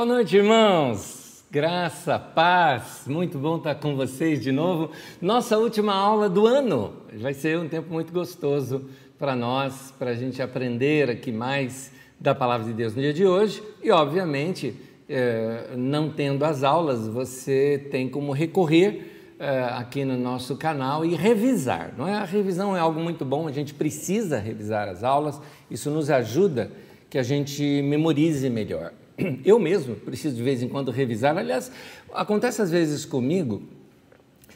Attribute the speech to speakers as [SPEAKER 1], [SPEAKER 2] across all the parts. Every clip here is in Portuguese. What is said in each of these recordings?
[SPEAKER 1] Boa noite, irmãos. Graça, paz, muito bom estar com vocês de novo. Nossa última aula do ano. Vai ser um tempo muito gostoso para nós, para a gente aprender aqui mais da palavra de Deus no dia de hoje. E, obviamente, eh, não tendo as aulas, você tem como recorrer eh, aqui no nosso canal e revisar. Não é? A revisão é algo muito bom, a gente precisa revisar as aulas, isso nos ajuda que a gente memorize melhor. Eu mesmo preciso de vez em quando revisar. Aliás, acontece às vezes comigo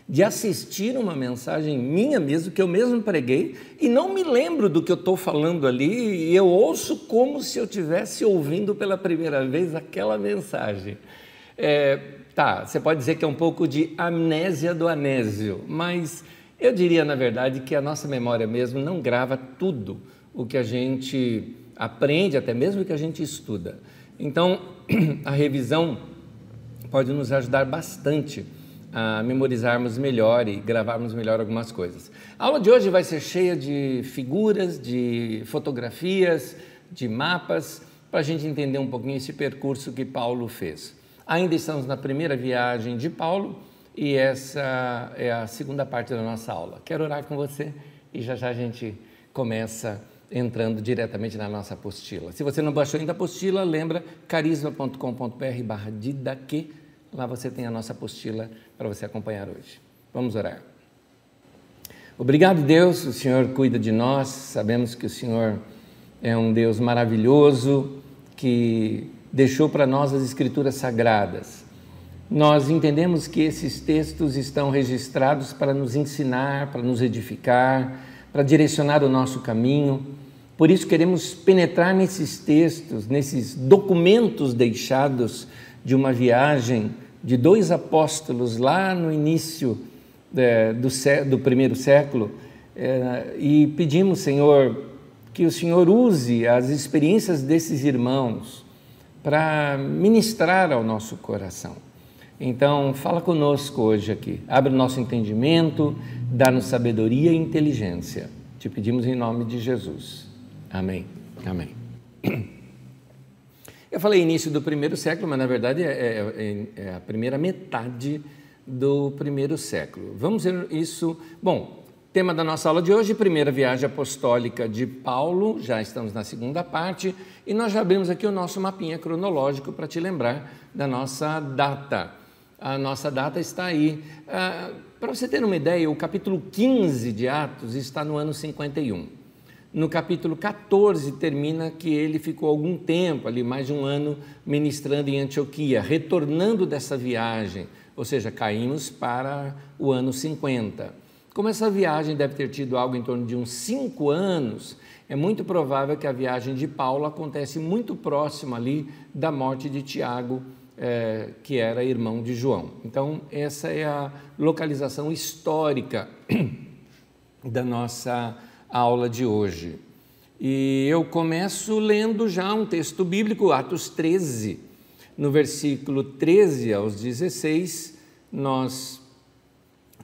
[SPEAKER 1] de assistir uma mensagem minha mesmo, que eu mesmo preguei, e não me lembro do que eu estou falando ali, e eu ouço como se eu estivesse ouvindo pela primeira vez aquela mensagem. É, tá, você pode dizer que é um pouco de amnésia do anésio, mas eu diria, na verdade, que a nossa memória mesmo não grava tudo o que a gente aprende, até mesmo o que a gente estuda. Então, a revisão pode nos ajudar bastante a memorizarmos melhor e gravarmos melhor algumas coisas. A aula de hoje vai ser cheia de figuras, de fotografias, de mapas, para a gente entender um pouquinho esse percurso que Paulo fez. Ainda estamos na primeira viagem de Paulo e essa é a segunda parte da nossa aula. Quero orar com você e já já a gente começa entrando diretamente na nossa apostila. Se você não baixou ainda a apostila, lembra carisma.com.br barra didaque, lá você tem a nossa apostila para você acompanhar hoje. Vamos orar. Obrigado, Deus, o Senhor cuida de nós, sabemos que o Senhor é um Deus maravilhoso que deixou para nós as Escrituras Sagradas. Nós entendemos que esses textos estão registrados para nos ensinar, para nos edificar, para direcionar o nosso caminho. Por isso queremos penetrar nesses textos, nesses documentos deixados de uma viagem de dois apóstolos lá no início é, do, do, primeiro século é, e pedimos, Senhor, que o Senhor use as experiências desses irmãos para ministrar ao nosso coração. Então, fala conosco hoje aqui, abre o nosso entendimento, dá-nos sabedoria e inteligência. Te pedimos em nome de Jesus. Amém. Amém. Eu falei início do primeiro século, mas na verdade é, é, é, é a primeira metade do primeiro século. Vamos ver isso. Bom, tema da nossa aula de hoje, primeira viagem apostólica de Paulo, já estamos na segunda parte, e nós já abrimos aqui o nosso mapinha cronológico para te lembrar da nossa data. A nossa data está aí. Ah, para você ter uma ideia, o capítulo 15 de Atos está no ano 51. No capítulo 14 termina que ele ficou algum tempo, ali mais de um ano, ministrando em Antioquia, retornando dessa viagem, ou seja, caímos para o ano 50. Como essa viagem deve ter tido algo em torno de uns cinco anos, é muito provável que a viagem de Paulo acontece muito próximo ali da morte de Tiago, é, que era irmão de João. Então, essa é a localização histórica da nossa aula de hoje. E eu começo lendo já um texto bíblico, Atos 13. No versículo 13 aos 16, nós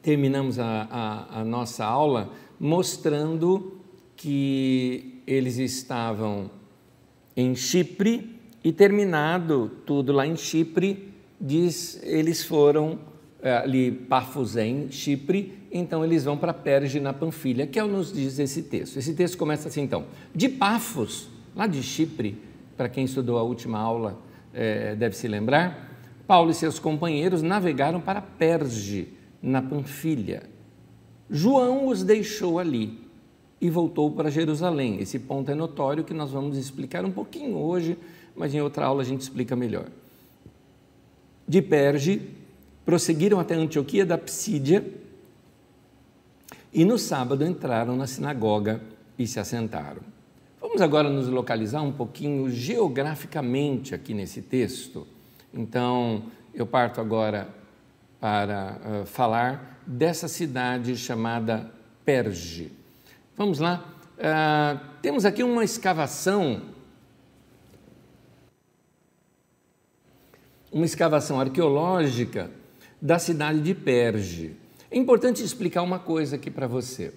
[SPEAKER 1] terminamos a, a, a nossa aula mostrando que eles estavam em Chipre e terminado tudo lá em Chipre, diz, eles foram eh, ali em Chipre então eles vão para Perge na Panfilha, que é o nos diz esse texto. Esse texto começa assim então: de Pafos, lá de Chipre, para quem estudou a última aula é, deve se lembrar, Paulo e seus companheiros navegaram para Perge na Panfilha. João os deixou ali e voltou para Jerusalém. Esse ponto é notório que nós vamos explicar um pouquinho hoje, mas em outra aula a gente explica melhor. De Perge, prosseguiram até Antioquia da Psídia e no sábado entraram na sinagoga e se assentaram. Vamos agora nos localizar um pouquinho geograficamente aqui nesse texto. Então, eu parto agora para uh, falar dessa cidade chamada Perge. Vamos lá. Uh, temos aqui uma escavação, uma escavação arqueológica da cidade de Perge. É importante explicar uma coisa aqui para você.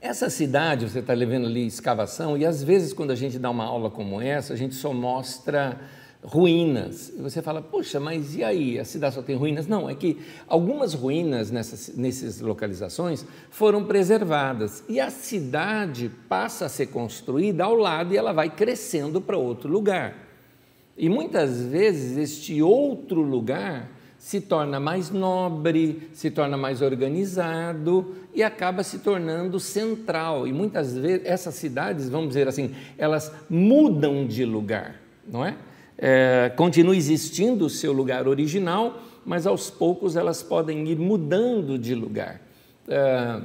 [SPEAKER 1] Essa cidade, você está levando ali escavação, e às vezes, quando a gente dá uma aula como essa, a gente só mostra ruínas. Você fala, puxa, mas e aí? A cidade só tem ruínas? Não, é que algumas ruínas nessas, nessas localizações foram preservadas e a cidade passa a ser construída ao lado e ela vai crescendo para outro lugar. E muitas vezes este outro lugar se torna mais nobre, se torna mais organizado e acaba se tornando central. E muitas vezes essas cidades, vamos dizer assim, elas mudam de lugar, não é? é, continua existindo o seu lugar original, mas aos poucos elas podem ir mudando de lugar. É,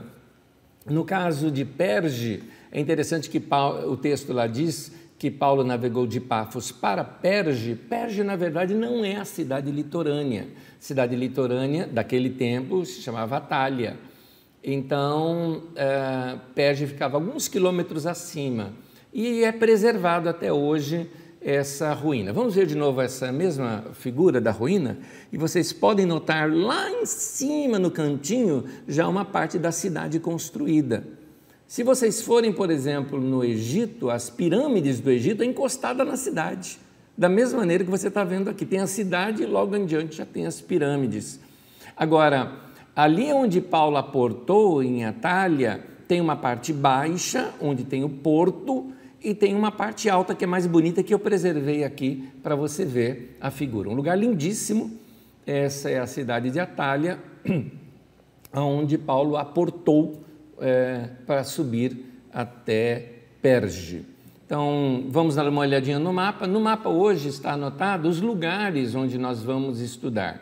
[SPEAKER 1] no caso de Perge, é interessante que Paulo, o texto lá diz que Paulo navegou de Pafos para Perge. Perge, na verdade, não é a cidade litorânea. Cidade litorânea daquele tempo se chamava Atália. Então, é, ficava alguns quilômetros acima e é preservado até hoje essa ruína. Vamos ver de novo essa mesma figura da ruína e vocês podem notar lá em cima no cantinho já uma parte da cidade construída. Se vocês forem, por exemplo, no Egito, as pirâmides do Egito é encostada na cidade. Da mesma maneira que você está vendo aqui, tem a cidade e logo em diante já tem as pirâmides. Agora, ali onde Paulo aportou, em Atalha, tem uma parte baixa, onde tem o porto, e tem uma parte alta que é mais bonita que eu preservei aqui para você ver a figura. Um lugar lindíssimo. Essa é a cidade de Atalha, onde Paulo aportou é, para subir até Perge. Então, vamos dar uma olhadinha no mapa. No mapa hoje está anotado os lugares onde nós vamos estudar.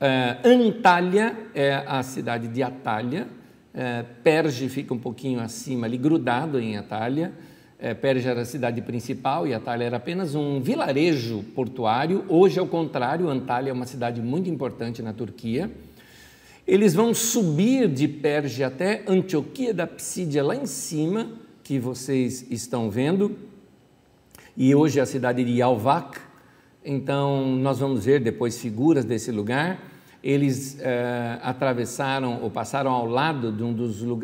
[SPEAKER 1] É, Antália é a cidade de Atalha. É, Perge fica um pouquinho acima, ali grudado em Atalha é, Perge era a cidade principal e Antalya era apenas um vilarejo portuário. Hoje, ao contrário, Antalya é uma cidade muito importante na Turquia. Eles vão subir de Perge até Antioquia da Psídia, lá em cima, que vocês estão vendo. E hoje é a cidade de Yalvac. Então, nós vamos ver depois figuras desse lugar. Eles eh, atravessaram ou passaram ao lado de um, dos, uh,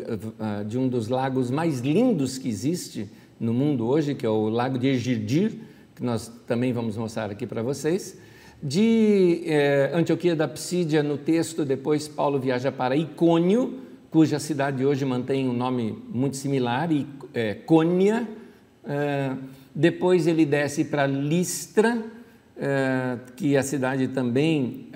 [SPEAKER 1] de um dos lagos mais lindos que existe no mundo hoje, que é o Lago de Egirdir, que nós também vamos mostrar aqui para vocês. De eh, Antioquia da Psídia, no texto, depois Paulo viaja para Icônio, cuja cidade hoje mantém um nome muito similar, é, Cônia. É, depois ele desce para Listra, é, que a cidade também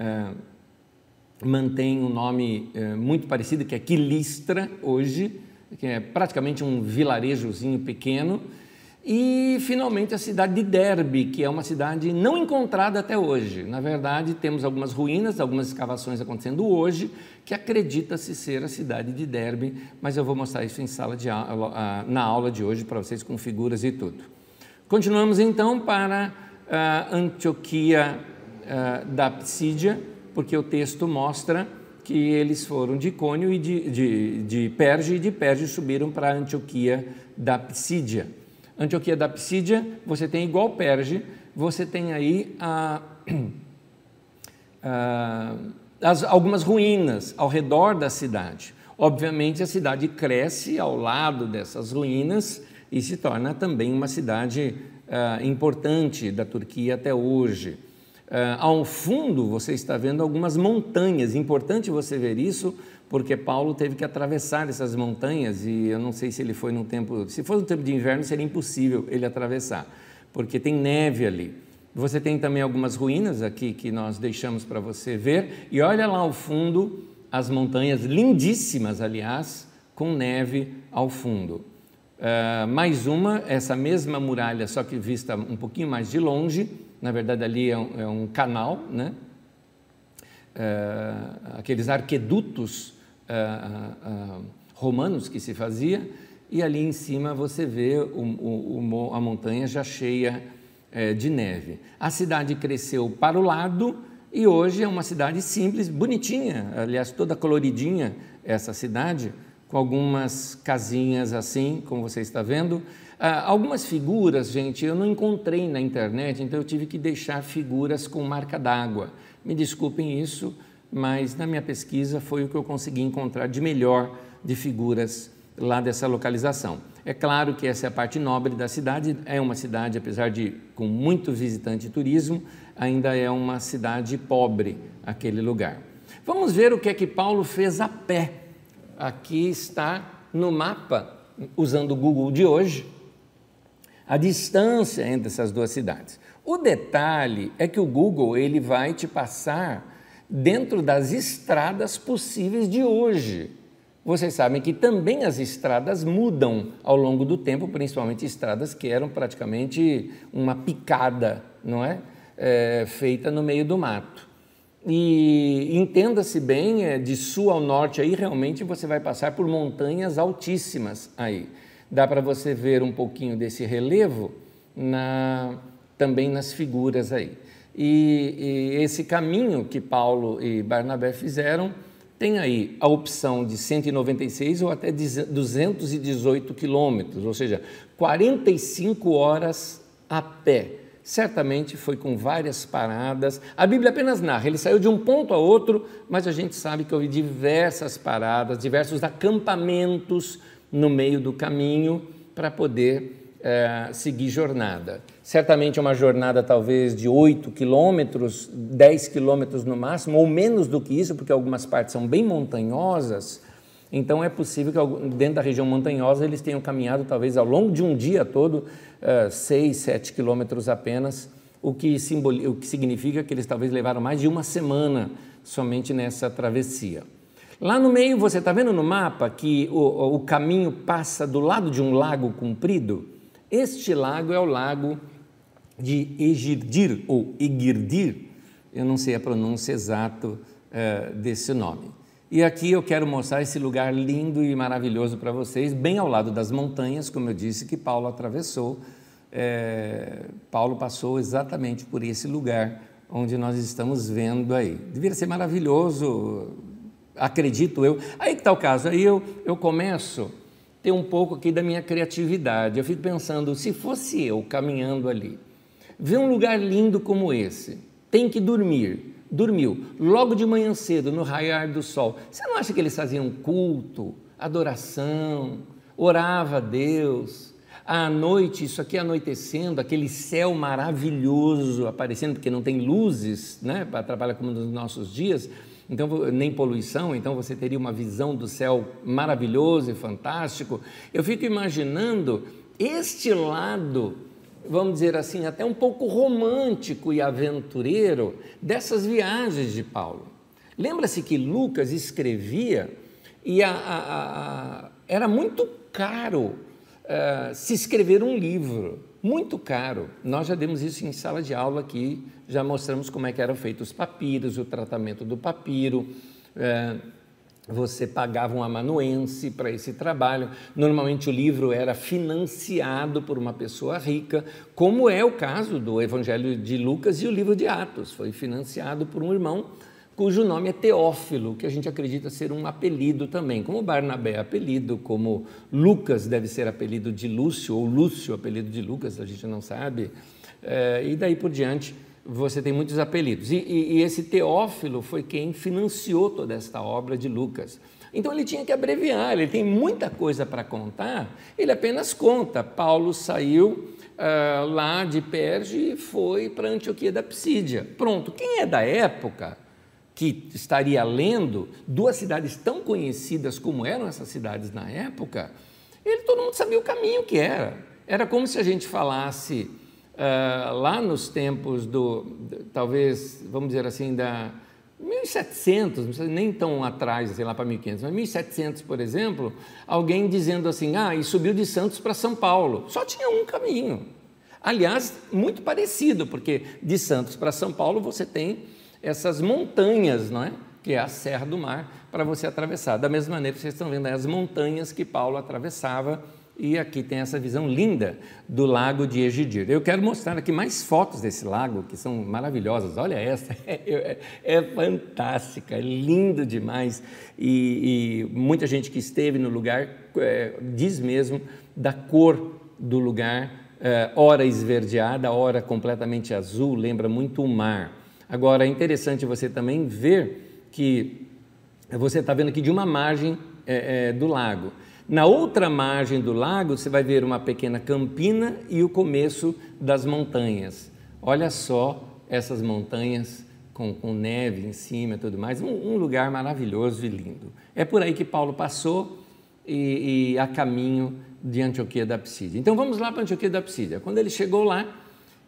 [SPEAKER 1] mantém um nome muito parecido, que é Quilistra hoje que é praticamente um vilarejozinho pequeno, e finalmente a cidade de Derbe, que é uma cidade não encontrada até hoje. Na verdade, temos algumas ruínas, algumas escavações acontecendo hoje, que acredita-se ser a cidade de Derbe, mas eu vou mostrar isso em sala de aula, ah, na aula de hoje para vocês com figuras e tudo. Continuamos então para uh, Antioquia uh, da Psídia, porque o texto mostra que eles foram de Cônio e de, de, de Perge, e de Perge subiram para Antioquia da Psídia. Antioquia da Psídia, você tem igual Perge, você tem aí a, a, as, algumas ruínas ao redor da cidade. Obviamente, a cidade cresce ao lado dessas ruínas e se torna também uma cidade uh, importante da Turquia até hoje. Uh, ao fundo você está vendo algumas montanhas. Importante você ver isso, porque Paulo teve que atravessar essas montanhas e eu não sei se ele foi no tempo. Se fosse no tempo de inverno, seria impossível ele atravessar, porque tem neve ali. Você tem também algumas ruínas aqui que nós deixamos para você ver. E olha lá ao fundo as montanhas lindíssimas, aliás, com neve ao fundo. Uh, mais uma, essa mesma muralha, só que vista um pouquinho mais de longe na verdade ali é um, é um canal, né? É, aqueles arquedutos é, é, romanos que se fazia, e ali em cima você vê o, o, a montanha já cheia é, de neve. A cidade cresceu para o lado e hoje é uma cidade simples, bonitinha, aliás, toda coloridinha essa cidade, com algumas casinhas assim, como você está vendo, ah, algumas figuras, gente, eu não encontrei na internet, então eu tive que deixar figuras com marca d'água. Me desculpem isso, mas na minha pesquisa foi o que eu consegui encontrar de melhor de figuras lá dessa localização. É claro que essa é a parte nobre da cidade, é uma cidade, apesar de com muito visitante e turismo, ainda é uma cidade pobre aquele lugar. Vamos ver o que é que Paulo fez a pé. Aqui está no mapa, usando o Google de hoje, a distância entre essas duas cidades. O detalhe é que o Google ele vai te passar dentro das estradas possíveis de hoje. Vocês sabem que também as estradas mudam ao longo do tempo, principalmente estradas que eram praticamente uma picada, não é? é feita no meio do mato. E entenda-se bem, é, de sul ao norte aí realmente você vai passar por montanhas altíssimas aí. Dá para você ver um pouquinho desse relevo na, também nas figuras aí. E, e esse caminho que Paulo e Barnabé fizeram tem aí a opção de 196 ou até 218 quilômetros, ou seja, 45 horas a pé. Certamente foi com várias paradas. A Bíblia apenas narra, ele saiu de um ponto a outro, mas a gente sabe que houve diversas paradas, diversos acampamentos no meio do caminho para poder é, seguir jornada. Certamente uma jornada talvez de 8 quilômetros, 10 quilômetros no máximo, ou menos do que isso, porque algumas partes são bem montanhosas. Então é possível que dentro da região montanhosa eles tenham caminhado talvez ao longo de um dia todo, 6, uh, 7 quilômetros apenas, o que, simboliza, o que significa que eles talvez levaram mais de uma semana somente nessa travessia. Lá no meio, você está vendo no mapa que o, o caminho passa do lado de um lago comprido? Este lago é o lago de Egirdir ou Egirdir, eu não sei a pronúncia exata uh, desse nome. E aqui eu quero mostrar esse lugar lindo e maravilhoso para vocês, bem ao lado das montanhas, como eu disse, que Paulo atravessou. É, Paulo passou exatamente por esse lugar onde nós estamos vendo aí. Deveria ser maravilhoso, acredito eu. Aí que está o caso, aí eu, eu começo a ter um pouco aqui da minha criatividade. Eu fico pensando, se fosse eu caminhando ali, Vê um lugar lindo como esse, tem que dormir. Dormiu. Logo de manhã cedo, no raiar do sol. Você não acha que eles faziam culto, adoração, orava a Deus? À noite, isso aqui anoitecendo, aquele céu maravilhoso aparecendo, porque não tem luzes, né, para trabalhar como nos nossos dias, então nem poluição, então você teria uma visão do céu maravilhoso e fantástico. Eu fico imaginando este lado vamos dizer assim, até um pouco romântico e aventureiro dessas viagens de Paulo. Lembra-se que Lucas escrevia e a, a, a, era muito caro uh, se escrever um livro, muito caro. Nós já demos isso em sala de aula aqui, já mostramos como é que eram feitos os papiros, o tratamento do papiro. Uh, você pagava um amanuense para esse trabalho. Normalmente o livro era financiado por uma pessoa rica, como é o caso do Evangelho de Lucas e o livro de Atos. Foi financiado por um irmão cujo nome é Teófilo, que a gente acredita ser um apelido também, como Barnabé é apelido, como Lucas deve ser apelido de Lúcio, ou Lúcio apelido de Lucas, a gente não sabe, é, e daí por diante você tem muitos apelidos. E, e, e, esse Teófilo foi quem financiou toda esta obra de Lucas. Então ele tinha que abreviar, ele tem muita coisa para contar, ele apenas conta. Paulo saiu uh, lá de Perge e foi para Antioquia da Psídia. Pronto, quem é da época que estaria lendo duas cidades tão conhecidas como eram essas cidades na época, ele todo mundo sabia o caminho que era. Era como se a gente falasse uh, lá nos tempos do, talvez, vamos dizer assim, da 1700, não sei nem tão atrás, sei lá para 1500, mas 1700, por exemplo, alguém dizendo assim, ah, e subiu de Santos para São Paulo. Só tinha um caminho. Aliás, muito parecido, porque de Santos para São Paulo você tem essas montanhas, não é? Que é a Serra do Mar, para você atravessar. Da mesma maneira, vocês estão vendo as montanhas que Paulo atravessava e aqui tem essa visão linda do lago de Egidir. Eu quero mostrar aqui mais fotos desse lago, que são maravilhosas. Olha essa, é, é, é fantástica, é lindo demais. E, e, muita gente que esteve no lugar é, diz mesmo da cor do lugar, é, ora esverdeada, ora completamente azul, lembra muito o mar. Agora, é interessante você também ver que você está vendo aqui de uma margem é, é, do lago Na outra margem do lago, você vai ver uma pequena campina e o começo das montanhas. Olha só essas montanhas com, com neve em cima e tudo mais, um, um, lugar maravilhoso e lindo. É por aí que Paulo passou e, e a caminho de Antioquia da Psídia. Então vamos lá para Antioquia da Psídia. Quando ele chegou lá,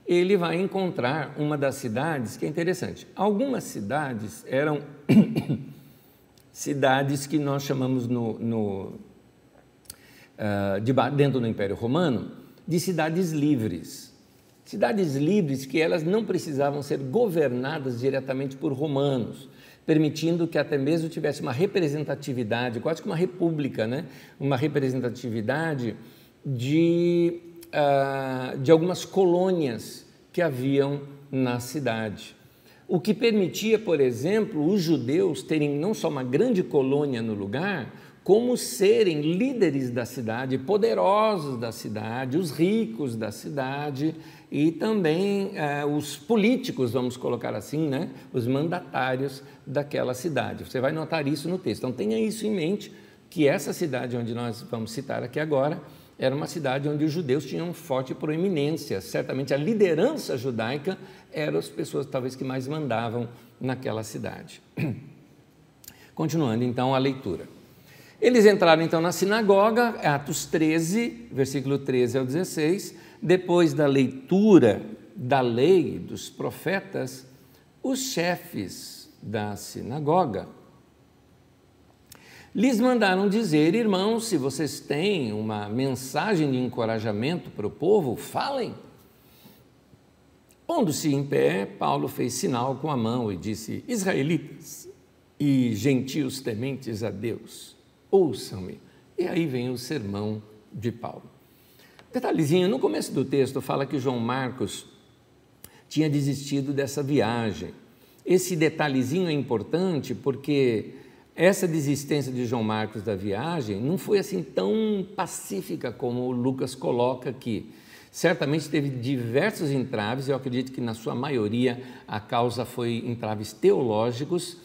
[SPEAKER 1] ele vai encontrar uma das cidades que é interessante. Algumas cidades eram cidades que nós chamamos no, no dentro do Império Romano de cidades livres. Cidades livres que elas não precisavam ser governadas diretamente por romanos, permitindo que até mesmo tivesse uma representatividade, quase que uma república, né? uma representatividade de, uh, de algumas colônias que haviam na cidade. O que permitia, por exemplo, os judeus terem não só uma grande colônia no lugar, como serem líderes da cidade, poderosos da cidade, os ricos da cidade e também eh, os políticos, vamos colocar assim, né? os mandatários daquela cidade. Você vai notar isso no texto. Então tenha isso em mente, que essa cidade onde nós vamos citar aqui agora era uma cidade onde os judeus tinham forte proeminência. Certamente a liderança judaica eram as pessoas talvez que mais mandavam naquela cidade. Continuando então a leitura. Eles entraram então na sinagoga, Atos 13, versículo 13 ao 16. Depois da leitura da lei dos profetas, os chefes da sinagoga lhes mandaram dizer: irmãos, se vocês têm uma mensagem de encorajamento para o povo, falem. Pondo-se em pé, Paulo fez sinal com a mão e disse: Israelitas e gentios tementes a Deus ouçam-me. E aí vem o sermão de Paulo. Detalhezinho, no começo do texto fala que João Marcos tinha desistido dessa viagem. Esse detalhezinho é importante porque essa desistência de João Marcos da viagem não foi assim tão pacífica como Lucas coloca aqui. Certamente teve diversos entraves, eu acredito que na sua maioria a causa foi entraves teológicos,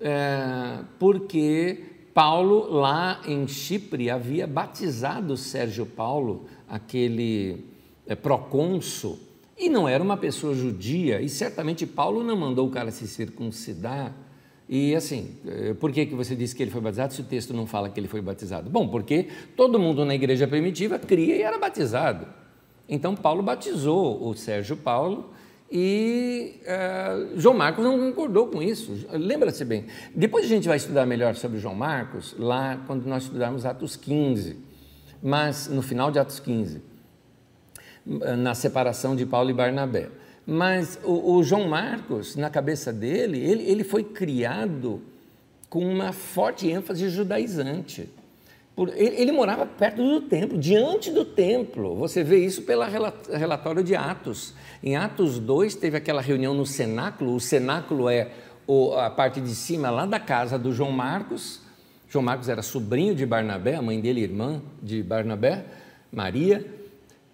[SPEAKER 1] é, porque Paulo, lá em Chipre, havia batizado Sérgio Paulo, aquele é, procônsul, e não era uma pessoa judia, e certamente Paulo não mandou o cara se circuncidar. E assim, é, por que, que você disse que ele foi batizado se o texto não fala que ele foi batizado? Bom, porque todo mundo na igreja primitiva cria e era batizado. Então Paulo batizou o Sérgio Paulo e uh, João Marcos não concordou com isso. Lembra-se bem. Depois a gente vai estudar melhor sobre João Marcos, lá quando nós estudarmos Atos 15, mas no final de Atos 15, na separação de Paulo e Barnabé. Mas o, o João Marcos, na cabeça dele, ele, ele foi criado com uma forte ênfase judaizante. Ele, ele, morava perto do templo, diante do templo. Você vê isso pelo relatório de Atos. Em Atos 2, teve aquela reunião no cenáculo. O cenáculo é a parte de cima lá da casa do João Marcos. João Marcos era sobrinho de Barnabé, a mãe dele, irmã de Barnabé, Maria.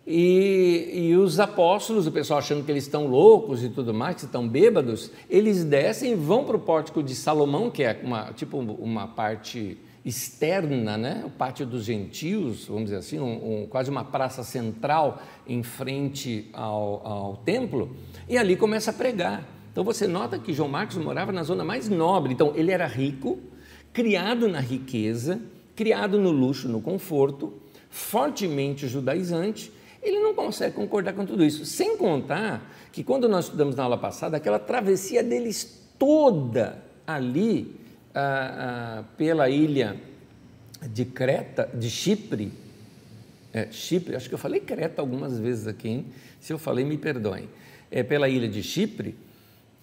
[SPEAKER 1] E, e, os apóstolos, o pessoal achando que eles estão loucos e tudo mais, que estão bêbados, eles descem e vão para o pórtico de Salomão, que é uma, tipo uma parte externa, né? o pátio dos gentios, vamos dizer assim, um, um, quase uma praça central em frente ao, ao templo, e ali começa a pregar. Então você nota que João Marcos morava na zona mais nobre, então ele era rico, criado na riqueza, criado no luxo, no conforto, fortemente judaizante, ele não consegue concordar com tudo isso. Sem contar que quando nós estudamos na aula passada, aquela travessia deles toda ali ah, ah, pela ilha de Creta, de Chipre, é, Chipre, acho que eu falei Creta algumas vezes aqui, hein? se eu falei, me perdoem, é, pela ilha de Chipre,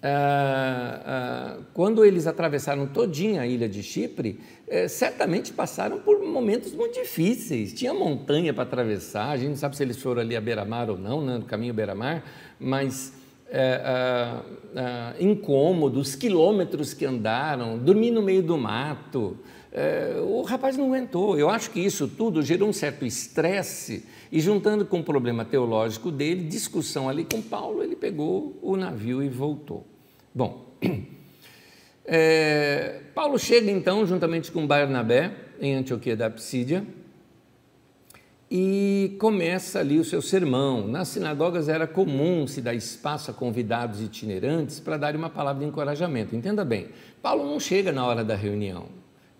[SPEAKER 1] ah, ah, quando eles atravessaram todinha a ilha de Chipre, é, certamente passaram por momentos muito difíceis. Tinha montanha para atravessar, a gente não sabe se eles foram ali a beira-mar ou não, né, no caminho beira-mar, mas é, ah, ah, incômodos, quilômetros que andaram, dormir no meio do mato. É, o rapaz não aguentou. Eu acho que isso tudo gerou um certo estresse e, juntando com o problema teológico dele, discussão ali com Paulo, ele pegou o navio e voltou. Bom, é, Paulo chega então, juntamente com Barnabé, em Antioquia da Psídia, e começa ali o seu sermão. Nas sinagogas era comum se dar espaço a convidados itinerantes para dar uma palavra de encorajamento. Entenda bem, Paulo não chega na hora da reunião.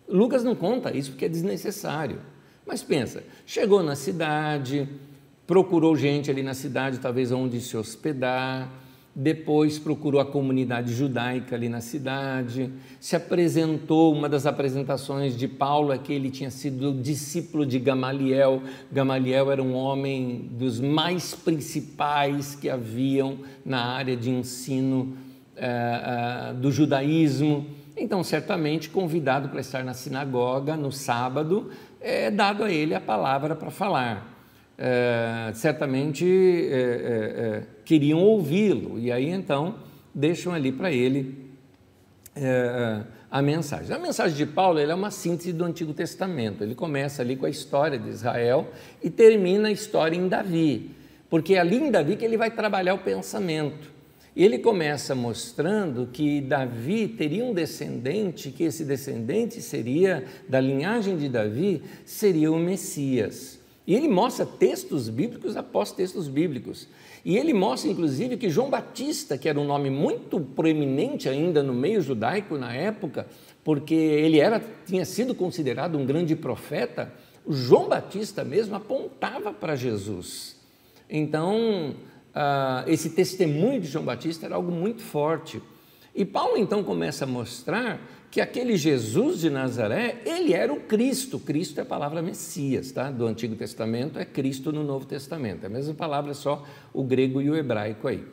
[SPEAKER 1] Lucas não conta isso porque é desnecessário. Mas pensa, chegou na cidade, procurou gente ali na cidade, talvez onde se hospedar, depois procurou a comunidade judaica ali na cidade, se apresentou. Uma das apresentações de Paulo é que ele tinha sido discípulo de Gamaliel. Gamaliel era um homem dos mais principais que haviam na área de ensino uh, uh, do judaísmo. Então, certamente, convidado para estar na sinagoga no sábado, é dado a ele a palavra para falar. É, certamente é, queriam ouvi-lo, e aí então deixam ali para ele a mensagem. A mensagem de Paulo é uma síntese do Antigo Testamento. Ele começa ali com a história de Israel e termina a história em Davi, porque é ali em Davi que ele vai trabalhar o pensamento. Ele começa mostrando que Davi teria um descendente, que esse descendente seria, da linhagem de Davi, seria o Messias. E ele mostra textos bíblicos após textos bíblicos. E ele mostra, inclusive, que João Batista, que era um nome muito proeminente ainda no meio judaico na época, porque ele era, tinha sido considerado um grande profeta, João Batista mesmo apontava para Jesus. Então, ah, esse testemunho de João Batista era algo muito forte. E Paulo então começa a mostrar que aquele Jesus de Nazaré, ele era o Cristo. Cristo é a palavra Messias, tá? Do Antigo Testamento é Cristo no Novo Testamento. É a mesma palavra, só o grego e o hebraico aí.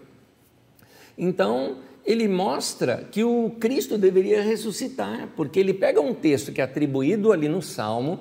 [SPEAKER 1] Então, ele mostra que o Cristo deveria ressuscitar, porque ele pega um texto que é atribuído ali no Salmo,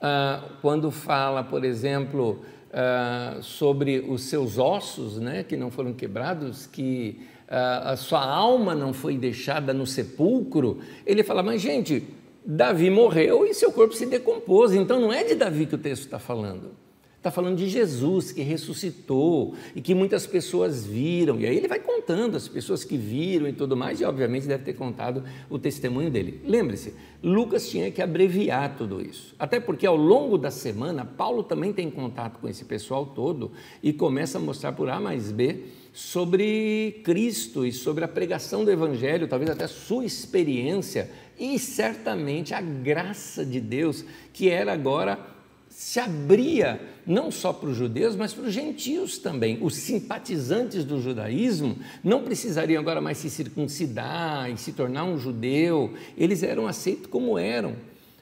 [SPEAKER 1] ah, quando fala, por exemplo, uh, sobre os seus ossos, né, que não foram quebrados, que a sua alma não foi deixada no sepulcro, ele fala, mas gente, Davi morreu e seu corpo se decompôs, então não é de Davi que o texto está falando. Está falando de Jesus que ressuscitou e que muitas pessoas viram. E aí ele vai contando as pessoas que viram e tudo mais, e obviamente deve ter contado o testemunho dele. Lembre-se, Lucas tinha que abreviar tudo isso. Até porque ao longo da semana, Paulo também tem contato com esse pessoal todo e começa a mostrar por A mais B sobre Cristo e sobre a pregação do Evangelho, talvez até sua experiência e certamente a graça de Deus que era agora se abria não só para os judeus, mas para os gentios também. Os simpatizantes do judaísmo não precisariam agora mais se circuncidar e se tornar um judeu, eles eram aceitos como eram.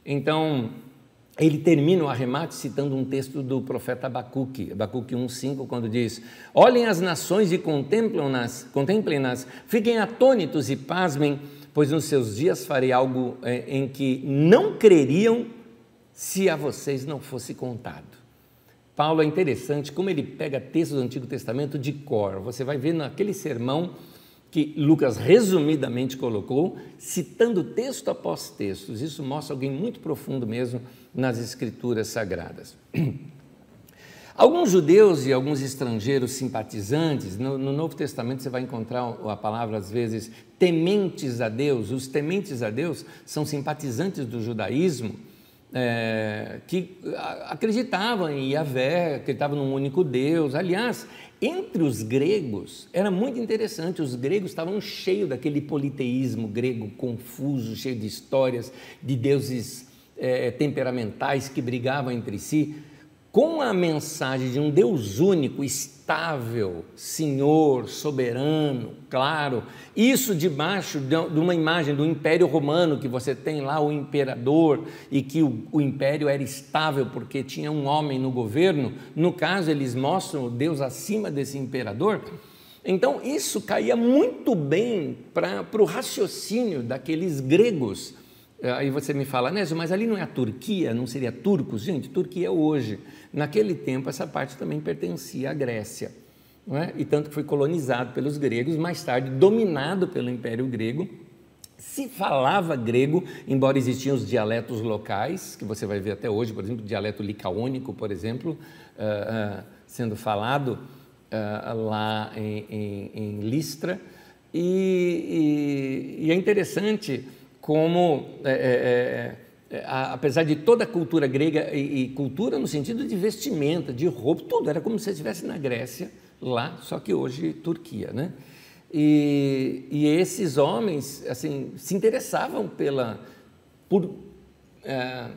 [SPEAKER 1] Então, ele termina o arremate citando um texto do profeta Abacuque, Abacuque 1,5, quando diz: Olhem as nações e contemplem-nas, contemplem-nas, fiquem atônitos e pasmem, pois nos seus dias farei algo eh, em que não creriam se a vocês não fosse contado. Paulo é interessante como ele pega textos do Antigo Testamento de cor. Você vai ver naquele sermão que Lucas resumidamente colocou, citando texto após textos. Isso mostra alguém muito profundo mesmo nas Escrituras Sagradas. Alguns judeus e alguns estrangeiros simpatizantes, no, no, Novo Testamento você vai encontrar a palavra às vezes tementes a Deus. Os tementes a Deus são simpatizantes do judaísmo é, que acreditavam em Yahvé, acreditavam num único Deus. Aliás, entre os gregos era muito interessante, os gregos estavam cheios daquele politeísmo grego confuso, cheio de histórias de deuses é, temperamentais que brigavam entre si com a mensagem de um Deus único, estável, Senhor, soberano, claro, isso debaixo de uma imagem do Império Romano, que você tem lá o imperador e que o, o império era estável porque tinha um homem no governo, no caso, eles mostram Deus acima desse imperador. Então, isso caía muito bem para o raciocínio daqueles gregos é, aí você me fala, Nésio, mas ali não é a Turquia, não seria turcos? Gente, Turquia é hoje. Naquele tempo, essa parte também pertencia à Grécia. É? E tanto que foi colonizado pelos gregos, mais tarde dominado pelo Império Grego. Se falava grego, embora existiam os dialetos locais, que você vai ver até hoje, por exemplo, o dialeto licaônico, por exemplo, uh, uh, sendo falado uh, lá em, em, em Listra. E, e, e é interessante como é, é, é, apesar de toda a cultura grega, e, e, cultura no sentido de vestimenta, de roupa, tudo, era como se estivesse na Grécia, lá, só que hoje Turquia, né? E, e esses homens, assim, se interessavam pela, por, é,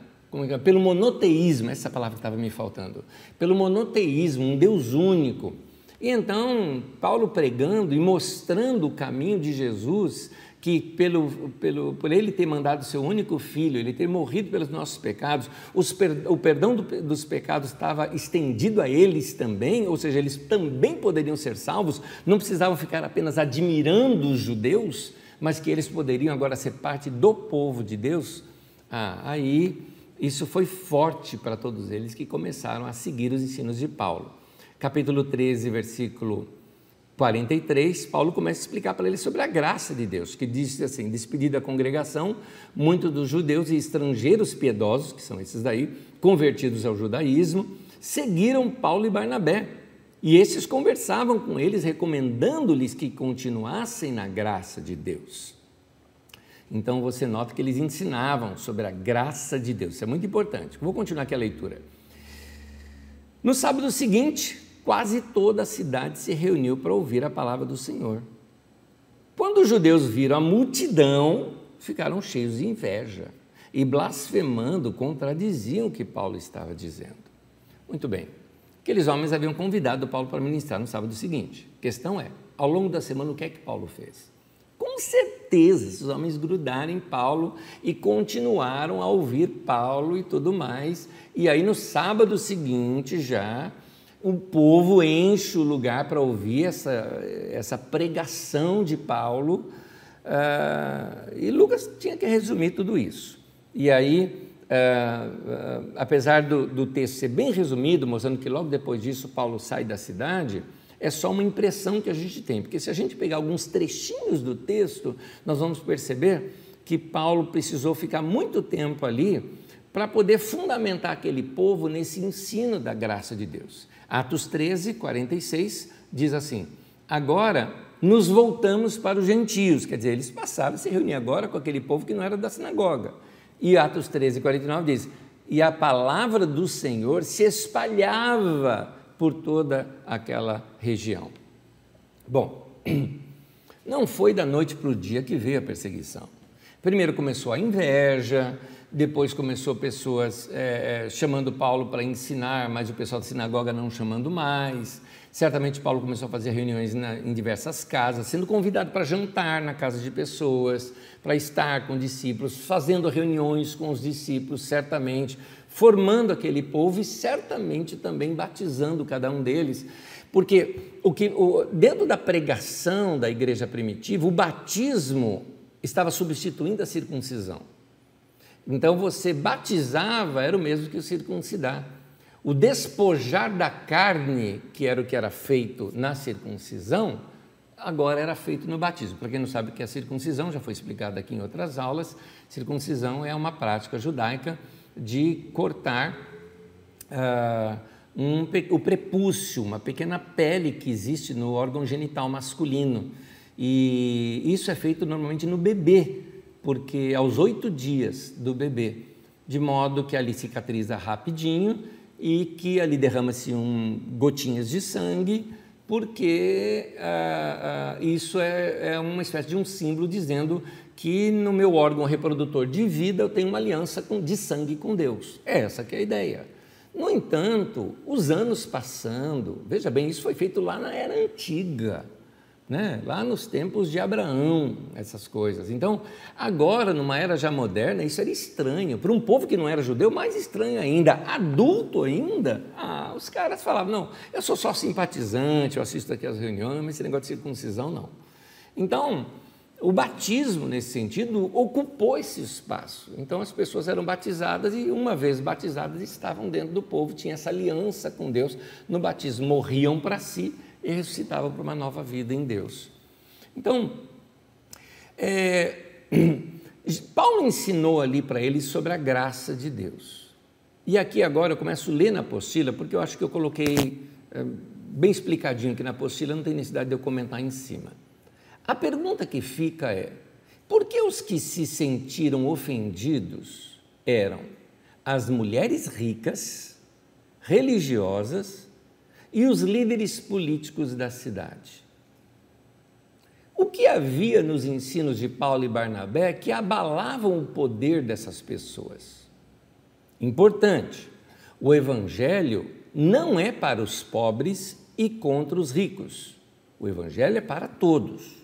[SPEAKER 1] é, pelo monoteísmo, essa palavra estava me faltando, pelo monoteísmo, um Deus único. E então, Paulo pregando e mostrando o caminho de Jesus, que pelo, pelo, por ele ter mandado seu único filho, ele ter morrido pelos nossos pecados, per, o perdão do, dos pecados estava estendido a eles também, ou seja, eles também poderiam ser salvos, não precisavam ficar apenas admirando os judeus, mas que eles poderiam agora ser parte do povo de Deus. Ah, aí isso foi forte para todos eles que começaram a seguir os ensinos de Paulo. Capítulo 13, versículo 43, Paulo começa a explicar para eles sobre a graça de Deus, que diz assim: despedida a congregação, muitos dos judeus e estrangeiros piedosos, que são esses daí, convertidos ao judaísmo, seguiram Paulo e Barnabé. E esses conversavam com eles, recomendando-lhes que continuassem na graça de Deus. Então você nota que eles ensinavam sobre a graça de Deus, isso é muito importante. Vou continuar aqui a leitura. No sábado seguinte, quase toda a cidade se reuniu para ouvir a palavra do Senhor. Quando os judeus viram a multidão, ficaram cheios de inveja e, blasfemando, contradiziam o que Paulo estava dizendo. Muito bem, aqueles homens haviam convidado Paulo para ministrar no sábado seguinte. Questão é: ao longo da semana, o que é que Paulo fez? Com certeza, esses homens grudaram em Paulo e continuaram a ouvir Paulo e tudo mais. E aí, no sábado seguinte, já o povo enche o lugar para ouvir essa, essa pregação de Paulo. Uh, e Lucas tinha que resumir tudo isso. E aí, uh, uh, apesar do, do texto ser bem resumido, mostrando que logo depois disso Paulo sai da cidade, é só uma impressão que a gente tem, porque se a gente pegar alguns trechinhos do texto, nós vamos perceber que Paulo precisou ficar muito tempo ali para poder fundamentar aquele povo nesse ensino da graça de Deus. Atos 13, 46 diz assim: Agora nos voltamos para os gentios, quer dizer, eles passaram a se reunir agora com aquele povo que não era da sinagoga. E Atos 13, 49 diz: E a palavra do Senhor se espalhava por toda aquela região. Bom, não foi da noite para o dia que veio a perseguição. Primeiro começou a inveja, depois começou pessoas é, chamando Paulo para ensinar, mas o pessoal da sinagoga não chamando mais. Certamente Paulo começou a fazer reuniões na, em diversas casas, sendo convidado para jantar na casa de pessoas, para estar com discípulos, fazendo reuniões com os discípulos, certamente, formando aquele povo e certamente também batizando cada um deles. Porque o que, o, dentro da pregação da igreja primitiva, o batismo estava substituindo a circuncisão. Então você batizava era o mesmo que o circuncidar. O despojar da carne, que era o que era feito na circuncisão, agora era feito no batismo. Para quem não sabe o que é circuncisão, já foi explicado aqui em outras aulas, circuncisão é uma prática judaica de cortar uh, um, o prepúcio, uma pequena pele que existe no órgão genital masculino. E isso é feito normalmente no bebê, porque aos oito dias do bebê, de modo que ali cicatriza rapidinho e que ali derrama-se um, gotinhas de sangue, porque ah, ah, isso é, é, uma espécie de um símbolo dizendo que no meu órgão reprodutor de vida eu tenho uma aliança com, de sangue com Deus. É essa que é a ideia. No entanto, os anos passando, veja bem, isso foi feito lá na era antiga né? lá nos tempos de Abraão, essas coisas. Então, agora, numa era já moderna, isso era estranho. Para um povo que não era judeu, mais estranho ainda. Adulto ainda, ah, os caras falavam: não, eu sou só simpatizante, eu assisto aqui as reuniões, mas esse negócio de circuncisão, não. Então, o batismo, nesse sentido, ocupou esse espaço. Então, as pessoas eram batizadas e, uma vez batizadas, estavam dentro do povo, tinha essa aliança com Deus. No batismo, morriam para si e ressuscitavam para uma nova vida em Deus. Então, é, Paulo ensinou ali para eles sobre a graça de Deus. E aqui agora eu começo a ler na apostila, porque eu acho que eu coloquei é, bem explicadinho aqui na apostila, não tem necessidade de eu comentar em cima. A pergunta que fica é: por que os que se sentiram ofendidos eram as mulheres ricas, religiosas e os líderes políticos da cidade. O que havia nos ensinos de Paulo e Barnabé que abalavam o poder dessas pessoas? Importante, o Evangelho não é para os pobres e contra os ricos. O Evangelho é para todos.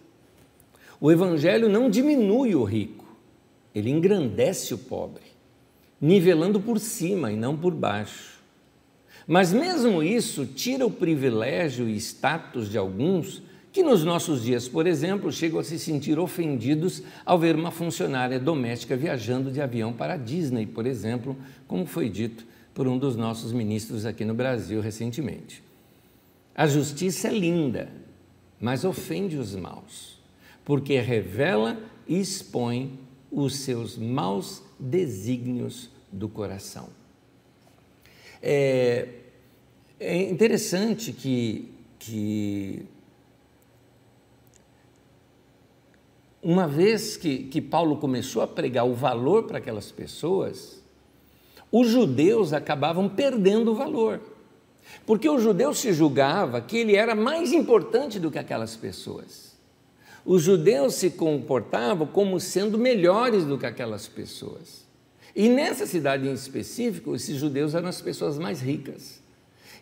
[SPEAKER 1] O Evangelho não diminui o rico, ele engrandece o pobre, nivelando por cima e não por baixo. Mas mesmo isso tira o privilégio e status de alguns que nos nossos dias, por exemplo, chegam a se sentir ofendidos ao ver uma funcionária doméstica viajando de avião para a Disney, por exemplo, como foi dito por um dos nossos ministros aqui no Brasil recentemente. A justiça é linda, mas ofende os maus, porque revela e expõe os seus maus desígnios do coração. É, é interessante que, que uma vez que, que Paulo começou a pregar o valor para aquelas pessoas, os judeus acabavam perdendo o valor. Porque o judeu se julgava que ele era mais importante do que aquelas pessoas. Os judeus se comportavam como sendo melhores do que aquelas pessoas. E nessa cidade em específico, esses judeus eram as pessoas mais ricas.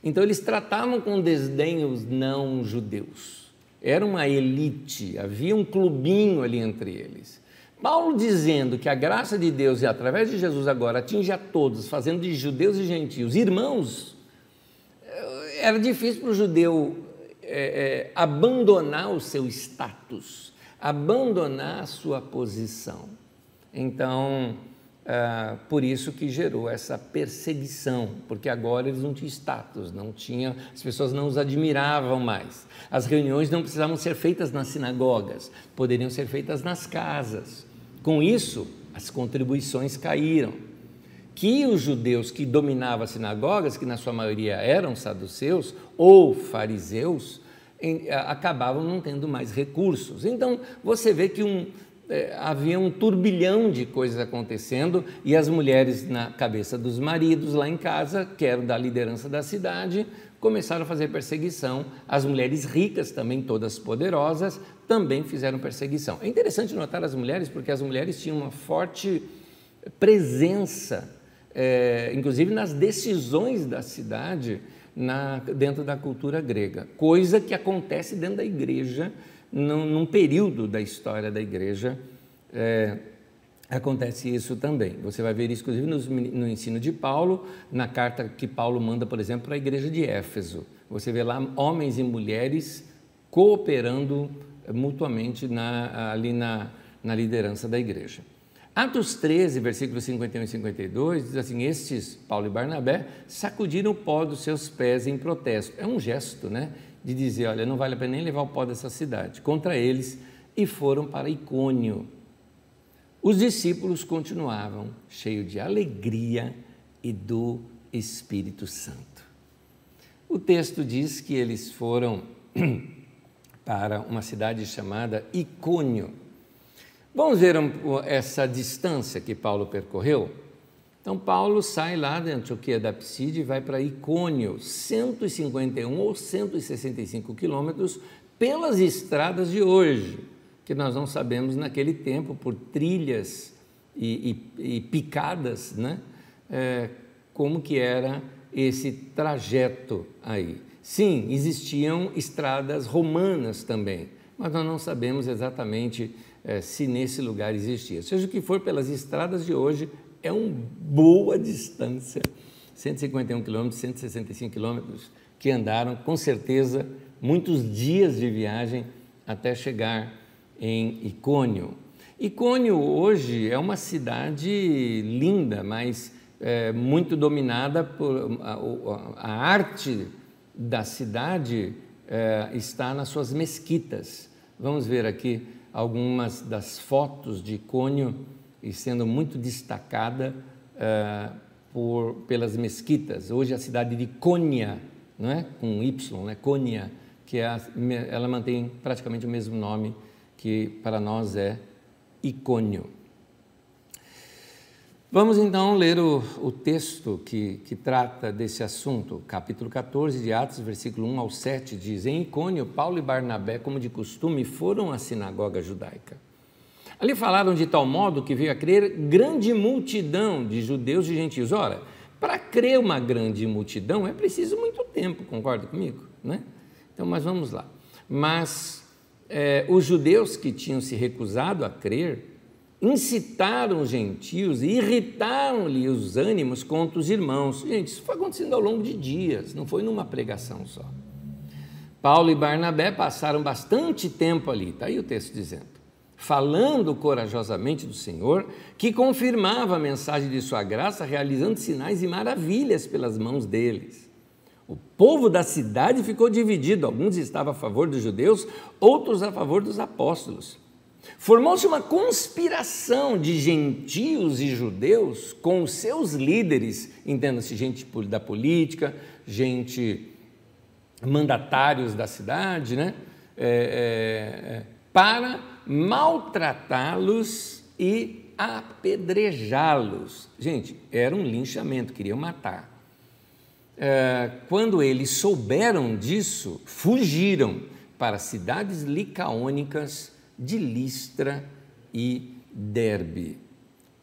[SPEAKER 1] Então eles tratavam com desdém os não judeus. Era uma elite, havia um clubinho ali entre eles. Paulo dizendo que a graça de Deus e através de Jesus agora atinge a todos, fazendo de judeus e gentios irmãos, era difícil para o judeu é, é, abandonar o seu status, abandonar a sua posição. Então, é, por isso que gerou essa perseguição, porque agora eles não tinham status, não tinham, as pessoas não os admiravam mais. As reuniões não precisavam ser feitas nas sinagogas, poderiam ser feitas nas casas. Com isso, as contribuições caíram que os judeus que dominavam as sinagogas, que na sua maioria eram saduceus ou fariseus, em, acabavam não tendo mais recursos. Então, você vê que um, é, havia um turbilhão de coisas acontecendo e as mulheres na cabeça dos maridos lá em casa, que eram da liderança da cidade, começaram a fazer perseguição. As mulheres ricas, também todas poderosas, também fizeram perseguição. É interessante notar as mulheres, porque as mulheres tinham uma forte presença é, inclusive nas decisões da cidade na, dentro da cultura grega, coisa que acontece dentro da igreja, num, num período da história da igreja. É, acontece isso também. Você vai ver isso, inclusive, no, no, ensino de Paulo, na carta que Paulo manda, por exemplo, para a igreja de Éfeso. Você vê lá homens e mulheres cooperando mutuamente na, ali na, na liderança da igreja. Atos 13, versículos 51 e 52, diz assim: Estes, Paulo e Barnabé, sacudiram o pó dos seus pés em protesto. É um gesto, né? De dizer: olha, não vale a pena nem levar o pó dessa cidade, contra eles, e foram para Icônio. Os discípulos continuavam cheios de alegria e do Espírito Santo. O texto diz que eles foram para uma cidade chamada Icônio. Vamos ver essa distância que Paulo percorreu? Então, Paulo sai lá de Antioquia da Pside e vai para Icônio, 151 ou 165 quilômetros pelas estradas de hoje, que nós não sabemos naquele tempo, por trilhas e, e, e picadas, né? É, como que era esse trajeto aí. Sim, existiam estradas romanas também, mas nós não sabemos exatamente é, se nesse lugar existia. Seja o que for, pelas estradas de hoje, é uma boa distância 151 quilômetros, 165 quilômetros que andaram, com certeza, muitos dias de viagem até chegar em Icônio. Icônio hoje é uma cidade linda, mas é, muito dominada por a, a, arte da cidade é, está nas suas mesquitas. Vamos ver aqui algumas das fotos de Cônio e sendo muito destacada uh, por, pelas mesquitas. Hoje a cidade de Cônia, não é? com Y, né? Cônia, que é a, ela mantém praticamente o mesmo nome que para nós é Icônio. Vamos então ler o, o texto que, que trata desse assunto. Capítulo 14 de Atos, versículo 1 ao 7 diz: Em Icônio, Paulo e Barnabé, como de costume, foram à sinagoga judaica. Ali falaram de tal modo que veio a crer grande multidão de judeus e gentios. Ora, para crer uma grande multidão é preciso muito tempo, concorda comigo? Né? Então, mas vamos lá. Mas é, os judeus que tinham se recusado a crer incitaram os gentios e irritaram-lhe os ânimos contra os irmãos. Gente, isso foi acontecendo ao longo de dias, não foi numa pregação só. Paulo e Barnabé passaram bastante tempo ali, está aí o texto dizendo, falando corajosamente do Senhor, que confirmava a mensagem de sua graça, realizando sinais e maravilhas pelas mãos deles. O povo da cidade ficou dividido, alguns estavam a favor dos judeus, outros a favor dos apóstolos. Formou-se uma conspiração de gentios e judeus com os seus líderes, entenda-se, gente da política, gente mandatários da cidade, né? É, é, é, para maltratá-los e apedrejá-los. Gente, era um linchamento, queriam matar. É, quando eles souberam disso, fugiram para cidades licaônicas de Listra e Derbe.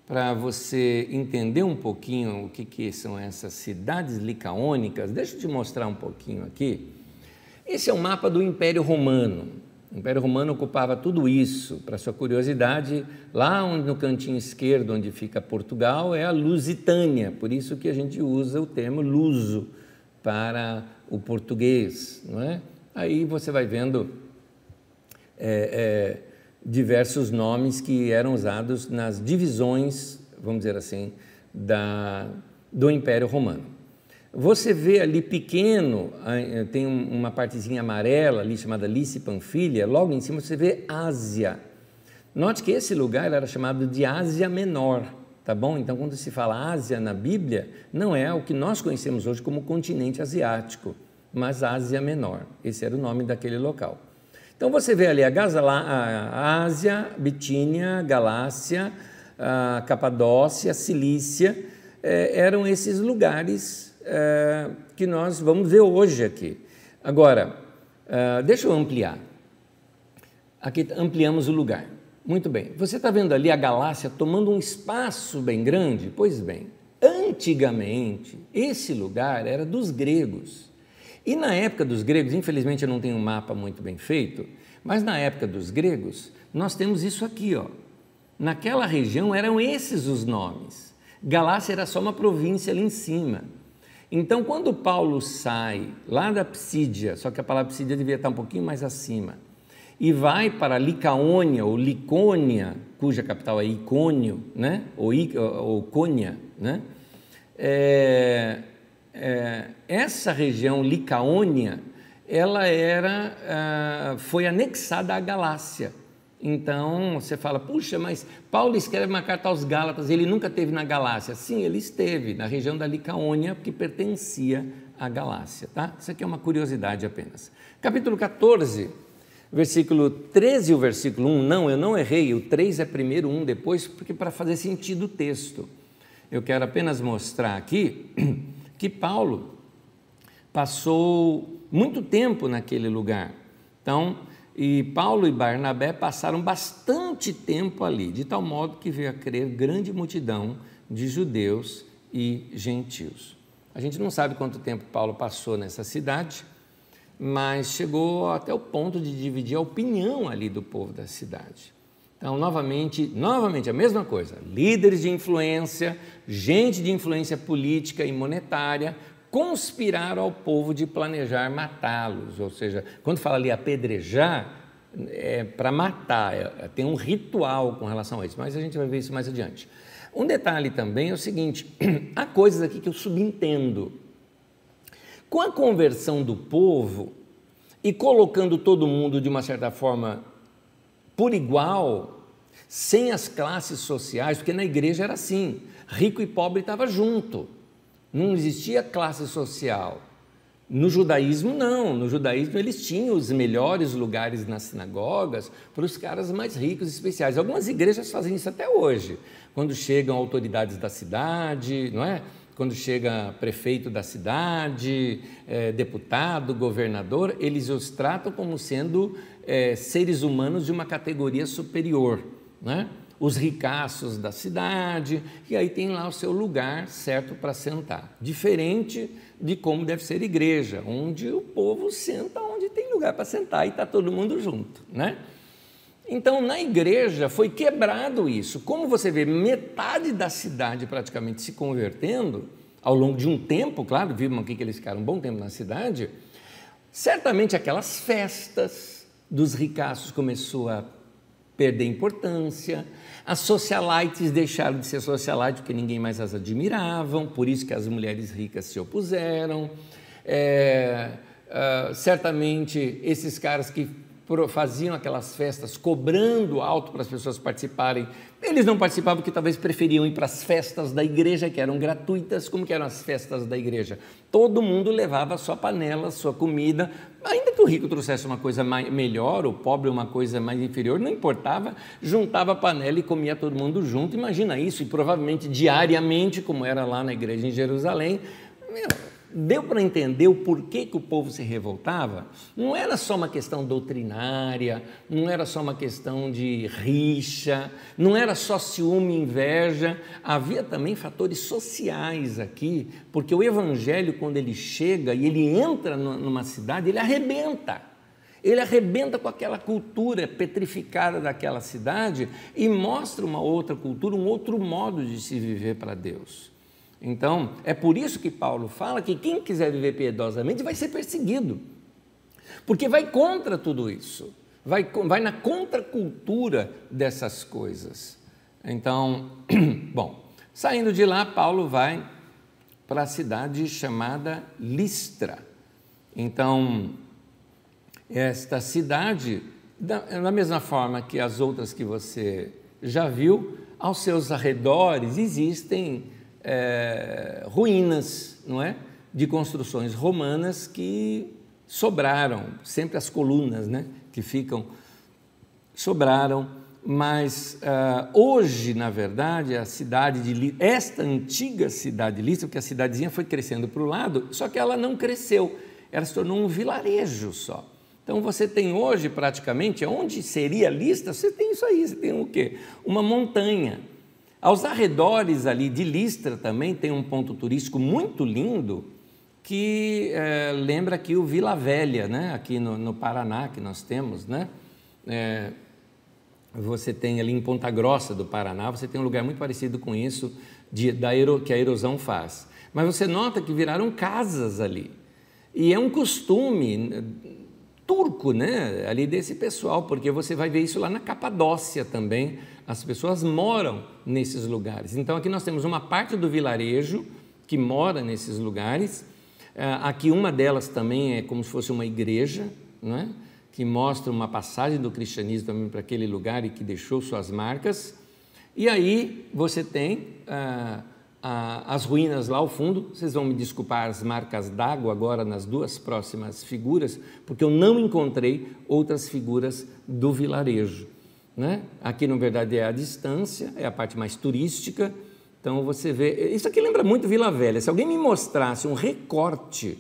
[SPEAKER 1] Para você entender um pouquinho o que, que são essas cidades licaônicas, deixa eu te mostrar um pouquinho aqui. Esse é o mapa do Império Romano. O Império Romano ocupava tudo isso. Para sua curiosidade, lá no cantinho esquerdo, onde fica Portugal, é a Lusitânia, por isso que a gente usa o termo luso para o português, não é? Aí você vai vendo é, é, diversos nomes que eram usados nas divisões, vamos dizer assim, da, do Império Romano. Você vê ali pequeno, tem uma partezinha amarela ali chamada Lice Panfilia, logo em cima você vê Ásia. Note que esse lugar era chamado de Ásia Menor, tá bom? Então, quando se fala Ásia na Bíblia, não é o que nós conhecemos hoje como continente asiático, mas Ásia Menor. Esse era o nome daquele local. Então você vê ali a, a Ásia, Bitínia, Galácia, a Capadócia, Cilícia, é, eram esses lugares é, que nós vamos ver hoje aqui. Agora, é, deixa eu ampliar. Aqui ampliamos o lugar. Muito bem. Você está vendo ali a Galácia tomando um espaço bem grande? Pois bem, antigamente esse lugar era dos gregos. E na época dos gregos, infelizmente eu não tenho um mapa muito bem feito, mas na época dos gregos, nós temos isso aqui, ó. Naquela região eram esses os nomes. Galácia era só uma província ali em cima. Então, quando Paulo sai lá da Psídia, só que a palavra Psídia devia estar um pouquinho mais acima, e vai para Licaônia ou Licônia, cuja capital é Icônio, né? ou, ou Cônia, né? É, é, essa região licaônia, ela era, ah, foi anexada à Galácia. Então você fala, puxa, mas Paulo escreve uma carta aos Gálatas, ele nunca esteve na Galácia. Sim, ele esteve na região da Licaônia, que pertencia à Galácia. Tá? Isso aqui é uma curiosidade apenas. Capítulo 14, versículo 13 e o versículo 1. Não, eu não errei, o 3 é primeiro, 1 depois, porque para fazer sentido o texto. Eu quero apenas mostrar aqui que Paulo passou muito tempo naquele lugar. Então, e Paulo e Barnabé passaram bastante tempo ali, de tal modo que veio a crer grande multidão de judeus e gentios. A gente não sabe quanto tempo Paulo passou nessa cidade, mas chegou até o ponto de dividir a opinião ali do povo da cidade. Então, novamente, novamente a mesma coisa. Líderes de influência, gente de influência política e monetária conspiraram ao povo de planejar matá-los. Ou seja, quando fala ali apedrejar, é para matar, é, é, tem um ritual com relação a isso, mas a gente vai ver isso mais adiante. Um detalhe também é o seguinte: há coisas aqui que eu subentendo. Com a conversão do povo e colocando todo mundo de uma certa forma por igual, sem as classes sociais, porque na igreja era assim: rico e pobre estava junto, não existia classe social. No judaísmo, não. No judaísmo, eles tinham os melhores lugares nas sinagogas para os caras mais ricos e especiais. Algumas igrejas fazem isso até hoje. Quando chegam autoridades da cidade, não é? Quando chega prefeito da cidade, é, deputado, governador, eles os tratam como sendo é, seres humanos de uma categoria superior, né? Os ricaços da cidade, e aí tem lá o seu lugar certo para sentar. Diferente de como deve ser igreja, onde o povo senta onde tem lugar para sentar e está todo mundo junto, né? Então, na igreja foi quebrado isso. Como você vê metade da cidade praticamente se convertendo, ao longo de um tempo, claro, vimos aqui que eles ficaram um bom tempo na cidade, certamente aquelas festas dos ricaços começou a perder importância, as socialites deixaram de ser socialites porque ninguém mais as admiravam, por isso que as mulheres ricas se opuseram. É, uh, certamente esses caras que faziam aquelas festas cobrando alto para as pessoas participarem. Eles não participavam porque talvez preferiam ir para as festas da igreja, que eram gratuitas. Como que eram as festas da igreja? Todo mundo levava sua panela, sua comida. Ainda que o rico trouxesse uma coisa mais, melhor, o pobre uma coisa mais inferior, não importava. Juntava a panela e comia todo mundo junto. Imagina isso, e provavelmente diariamente, como era lá na igreja em Jerusalém. Meu, deu para entender o porquê que o povo se revoltava? Não era só uma questão doutrinária, não era só uma questão de rixa, não era só ciúme e inveja, havia também fatores sociais aqui, porque o evangelho, quando ele chega e ele entra numa cidade, ele arrebenta. Ele arrebenta com aquela cultura petrificada daquela cidade e mostra uma outra cultura, um outro modo de se viver para Deus. Então, é por isso que Paulo fala que quem quiser viver piedosamente vai ser perseguido, porque vai contra tudo isso, vai, vai na contracultura dessas coisas. Então, bom, saindo de lá, Paulo vai para a cidade chamada Listra. Então, esta cidade, da, mesma forma que as outras que você já viu, aos seus arredores existem é, ruínas, não é? De construções romanas que sobraram, sempre as colunas, né? Que ficam sobraram, mas uh, hoje, na verdade, a cidade de esta antiga cidade de Listra, porque a cidadezinha foi crescendo para o lado, só que ela não cresceu, ela se tornou um vilarejo só. Então você tem hoje praticamente, onde seria Listra, você tem isso aí, você tem o quê? Uma montanha. Aos arredores ali de Listra também tem um ponto turístico muito lindo que é, lembra aqui o Vila Velha, né? aqui no, no Paraná que nós temos. Né? É, você tem ali em Ponta Grossa do Paraná, você tem um lugar muito parecido com isso de, da que a erosão faz. Mas você nota que viraram casas ali. E é um costume turco, né, ali desse pessoal, porque você vai ver isso lá na Capadócia também. As pessoas moram nesses lugares. Então aqui nós temos uma parte do vilarejo que mora nesses lugares. Eh, aqui uma delas também é como se fosse uma igreja, né, que mostra uma passagem do cristianismo também para aquele lugar e que deixou suas marcas. E aí você tem ah, as ruínas lá ao fundo. Vocês vão me desculpar as marcas d'água agora nas duas próximas figuras, porque eu não encontrei outras figuras do vilarejo. Né? Aqui, na verdade, é a distância, é a parte mais turística. Então você vê. Isso aqui lembra muito Vila Velha. Se alguém me mostrasse um recorte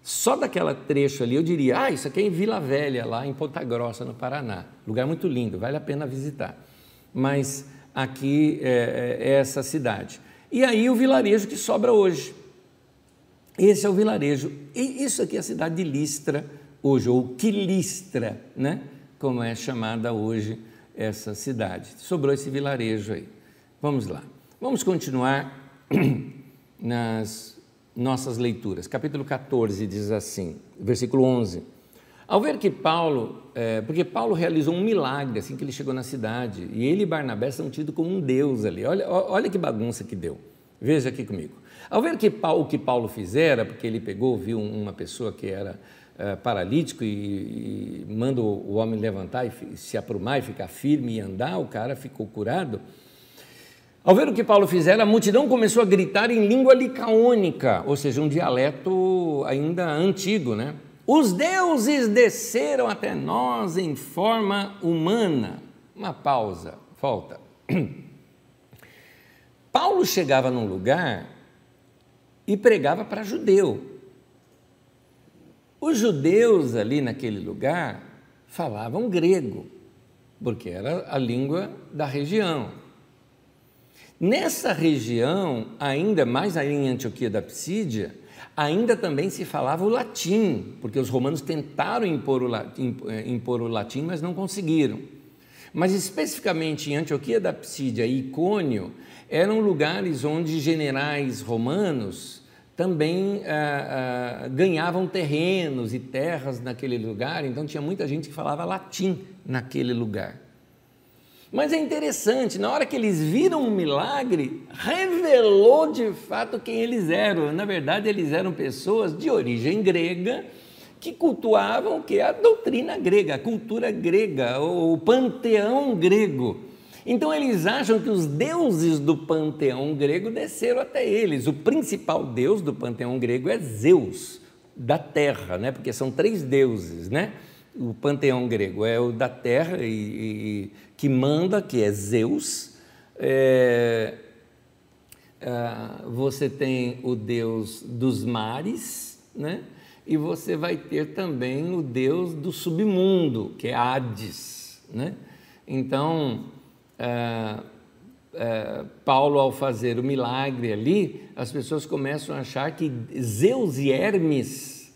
[SPEAKER 1] só daquela trecho ali, eu diria: ah, isso aqui é em Vila Velha, lá em Ponta Grossa, no Paraná. Lugar muito lindo, vale a pena visitar. Mas aqui é, é, é essa cidade. E aí o vilarejo que sobra hoje. Esse é o vilarejo. E isso aqui é a cidade de Listra hoje, ou Quilistra, né? como é chamada hoje essa cidade. Sobrou esse vilarejo aí. Vamos lá. Vamos continuar nas nossas leituras. Capítulo 14 diz assim, versículo 11. Ao ver que Paulo, é, porque Paulo realizou um milagre assim que ele chegou na cidade, e ele e Barnabé são tidos como um deus ali. Olha, olha que bagunça que deu. Veja aqui comigo. Ao ver que Paulo, o que Paulo fizera, porque ele pegou, viu uma pessoa que era é, paralítico e, e manda o homem levantar e se aprumar e ficar firme e andar, o cara ficou curado. Ao ver o que Paulo fizera, a multidão começou a gritar em língua licaônica, ou seja, um dialeto ainda antigo, né? Os deuses desceram até nós em forma humana. Uma pausa, volta. Paulo chegava num lugar e pregava para judeu. Os judeus ali naquele lugar falavam grego, porque era a língua da região. Nessa região, ainda mais aí em Antioquia da Psídia, ainda também se falava o latim, porque os romanos tentaram impor o latim, eh, impor o latim mas não conseguiram. Mas especificamente em Antioquia da Psídia e Icônio, eram lugares onde generais romanos também ah, ah, ganhavam terrenos e terras naquele lugar, então tinha muita gente que falava latim naquele lugar. Mas é interessante, na hora que eles viram um milagre, revelou de fato quem eles eram. Na verdade, eles eram pessoas de origem grega que cultuavam que a doutrina grega, a cultura grega, o panteão grego. Então eles acham que os deuses do panteão grego desceram até eles. O principal deus do panteão grego é Zeus, da terra, né? Porque são três deuses, né? O panteão grego é o da terra e, e que manda, que é Zeus. É, é, você tem o Deus dos mares, né? E você vai ter também o Deus do submundo, que é Hades, né? Então, é, é, Paulo, ao fazer o milagre ali, as pessoas começam a achar que Zeus e Hermes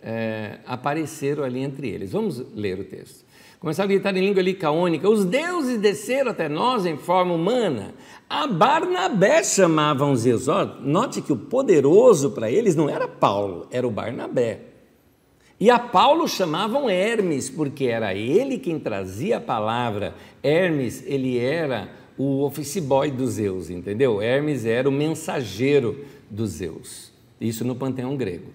[SPEAKER 1] é, apareceram ali entre eles. Vamos ler o texto. Começaram a gritar em língua licaônica: os deuses desceram até nós em forma humana. A Barnabé chamavam Zeus. note que o poderoso para eles não era Paulo, era o Barnabé. E a Paulo chamavam Hermes, porque era ele quem trazia a palavra. Hermes, ele era o office boy dos Zeus, entendeu? Hermes era o mensageiro dos Zeus. Isso no panteão grego.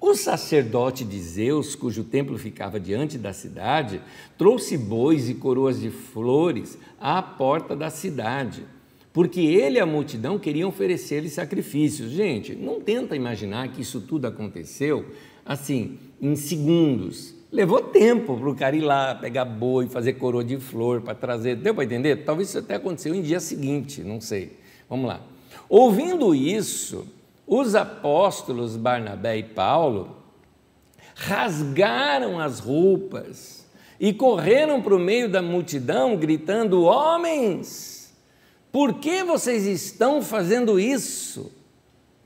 [SPEAKER 1] O sacerdote de Zeus, cujo templo ficava diante da cidade, trouxe bois e coroas de flores à porta da cidade, porque ele e a multidão queriam oferecer-lhe sacrifícios. Gente, não tenta imaginar que isso tudo aconteceu assim, em segundos. Levou tempo para o cara ir lá, pegar boi, fazer coroa de flor para trazer. Deu para entender? Talvez isso até aconteceu em dia seguinte, não sei. Vamos lá. Ouvindo isso, os apóstolos Barnabé e Paulo rasgaram as roupas e correram para o meio da multidão, gritando: Homens, por que vocês estão fazendo isso?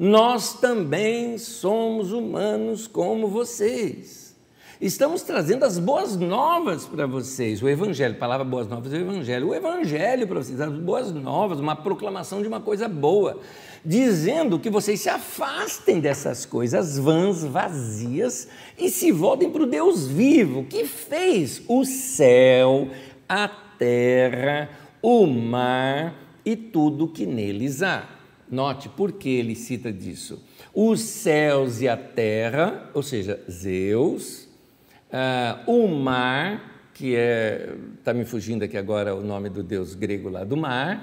[SPEAKER 1] Nós também somos humanos como vocês. Estamos trazendo as boas novas para vocês. O Evangelho, palavra boas novas é o Evangelho. O Evangelho para vocês, as boas novas, uma proclamação de uma coisa boa, dizendo que vocês se afastem dessas coisas vãs, vazias e se voltem para o Deus vivo, que fez o céu, a terra, o mar e tudo que neles há. Note por que ele cita disso. Os céus e a terra, ou seja, Zeus, uh, o mar, que é, está me fugindo aqui agora o nome do deus grego lá do mar.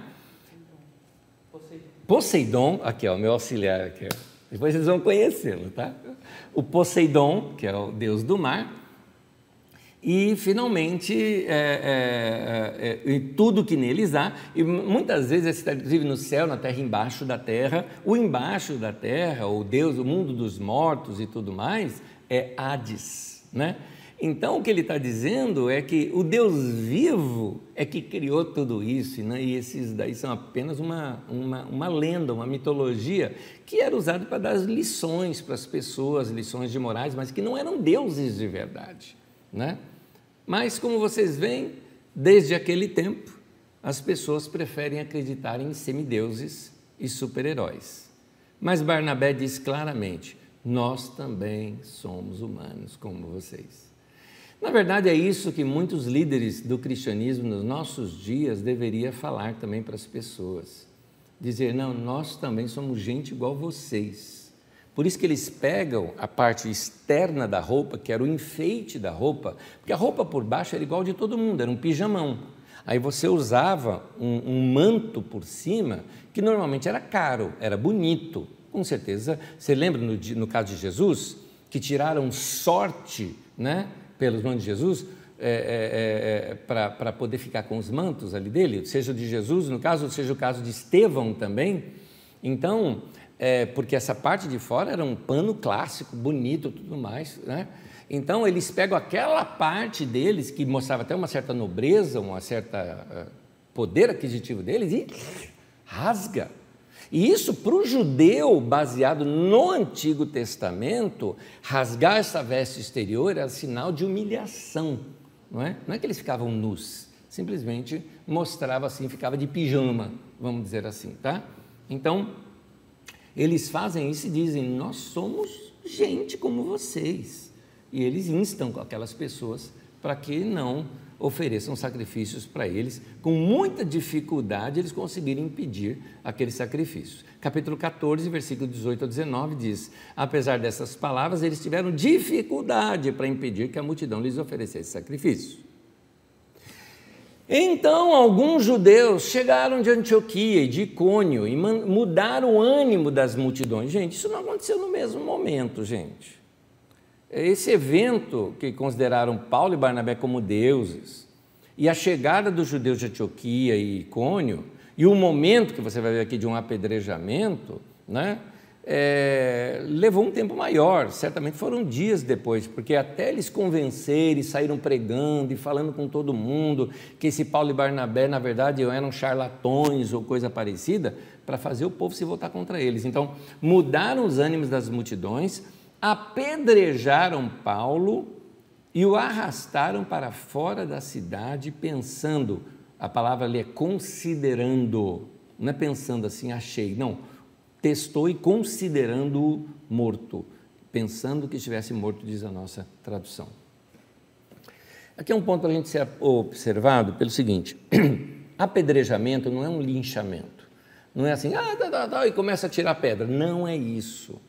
[SPEAKER 1] Poseidon, aqui é o meu auxiliar aqui. Depois vocês vão conhecê-lo, tá? O Poseidon, que é o deus do mar, e finalmente é, é, é, tudo que neles há, e muitas vezes está inclusive no céu, na terra, embaixo da terra, o embaixo da terra, o Deus, o mundo dos mortos e tudo mais, é Hades, né? Então o que ele está dizendo é que o Deus vivo é que criou tudo isso, né? e esses daí são apenas uma, uma, uma lenda, uma mitologia que era usada para dar lições para as pessoas, lições de morais, mas que não eram deuses de verdade. Né? Mas, como vocês veem, desde aquele tempo, as pessoas preferem acreditar em semideuses e super-heróis. Mas Barnabé diz claramente: nós também somos humanos como vocês. Na verdade, é isso que muitos líderes do cristianismo nos nossos dias deveria falar também para as pessoas. Dizer, não, nós também somos gente igual vocês. Por isso que eles pegam a parte externa da roupa, que era o enfeite da roupa, porque a roupa por baixo era igual de todo mundo, era um pijamão. Aí você usava um, um manto por cima que normalmente era caro, era bonito. Com certeza, você lembra no, no caso de Jesus, que tiraram sorte né, pelos mãos de Jesus é, é, é, para poder ficar com os mantos ali dele, seja de Jesus, no caso, seja o caso de Estevão também. Então, é, porque essa parte de fora era um pano clássico, bonito, tudo mais, né? Então eles pegam aquela parte deles que mostrava até uma certa nobreza, uma certa uh, poder aquisitivo deles e rasga. E isso para o judeu, baseado no Antigo Testamento, rasgar essa veste exterior era sinal de humilhação, não é? Não é que eles ficavam nus, simplesmente mostrava assim, ficava de pijama, vamos dizer assim, tá? Então, eles fazem isso e dizem: Nós somos gente como vocês. E eles instam aquelas pessoas para que não ofereçam sacrifícios para eles. Com muita dificuldade, eles conseguiram impedir aqueles sacrifícios. Capítulo 14, versículo 18 a 19 diz: Apesar dessas palavras, eles tiveram dificuldade para impedir que a multidão lhes oferecesse sacrifício. Então, alguns judeus chegaram de Antioquia e de Icônio e mudaram o ânimo das multidões. Gente, isso não aconteceu no mesmo momento, gente. Esse evento que consideraram Paulo e Barnabé como deuses, e a chegada dos judeus de Antioquia e Icônio, e o momento que você vai ver aqui de um apedrejamento, né? É, levou um tempo maior, certamente foram dias depois, porque até eles convencerem, saíram pregando e falando com todo mundo que esse Paulo e Barnabé, na verdade, eram charlatões ou coisa parecida, para fazer o povo se voltar contra eles. Então, mudaram os ânimos das multidões, apedrejaram Paulo e o arrastaram para fora da cidade, pensando, a palavra ali é considerando, não é pensando assim, achei, não testou e considerando-o morto, pensando que estivesse morto, diz a nossa tradução. Aqui é um ponto para a gente ser observado pelo seguinte: apedrejamento não é um linchamento. Não é assim, ah, tá, tá, tá, e começa a tirar pedra. Não é isso.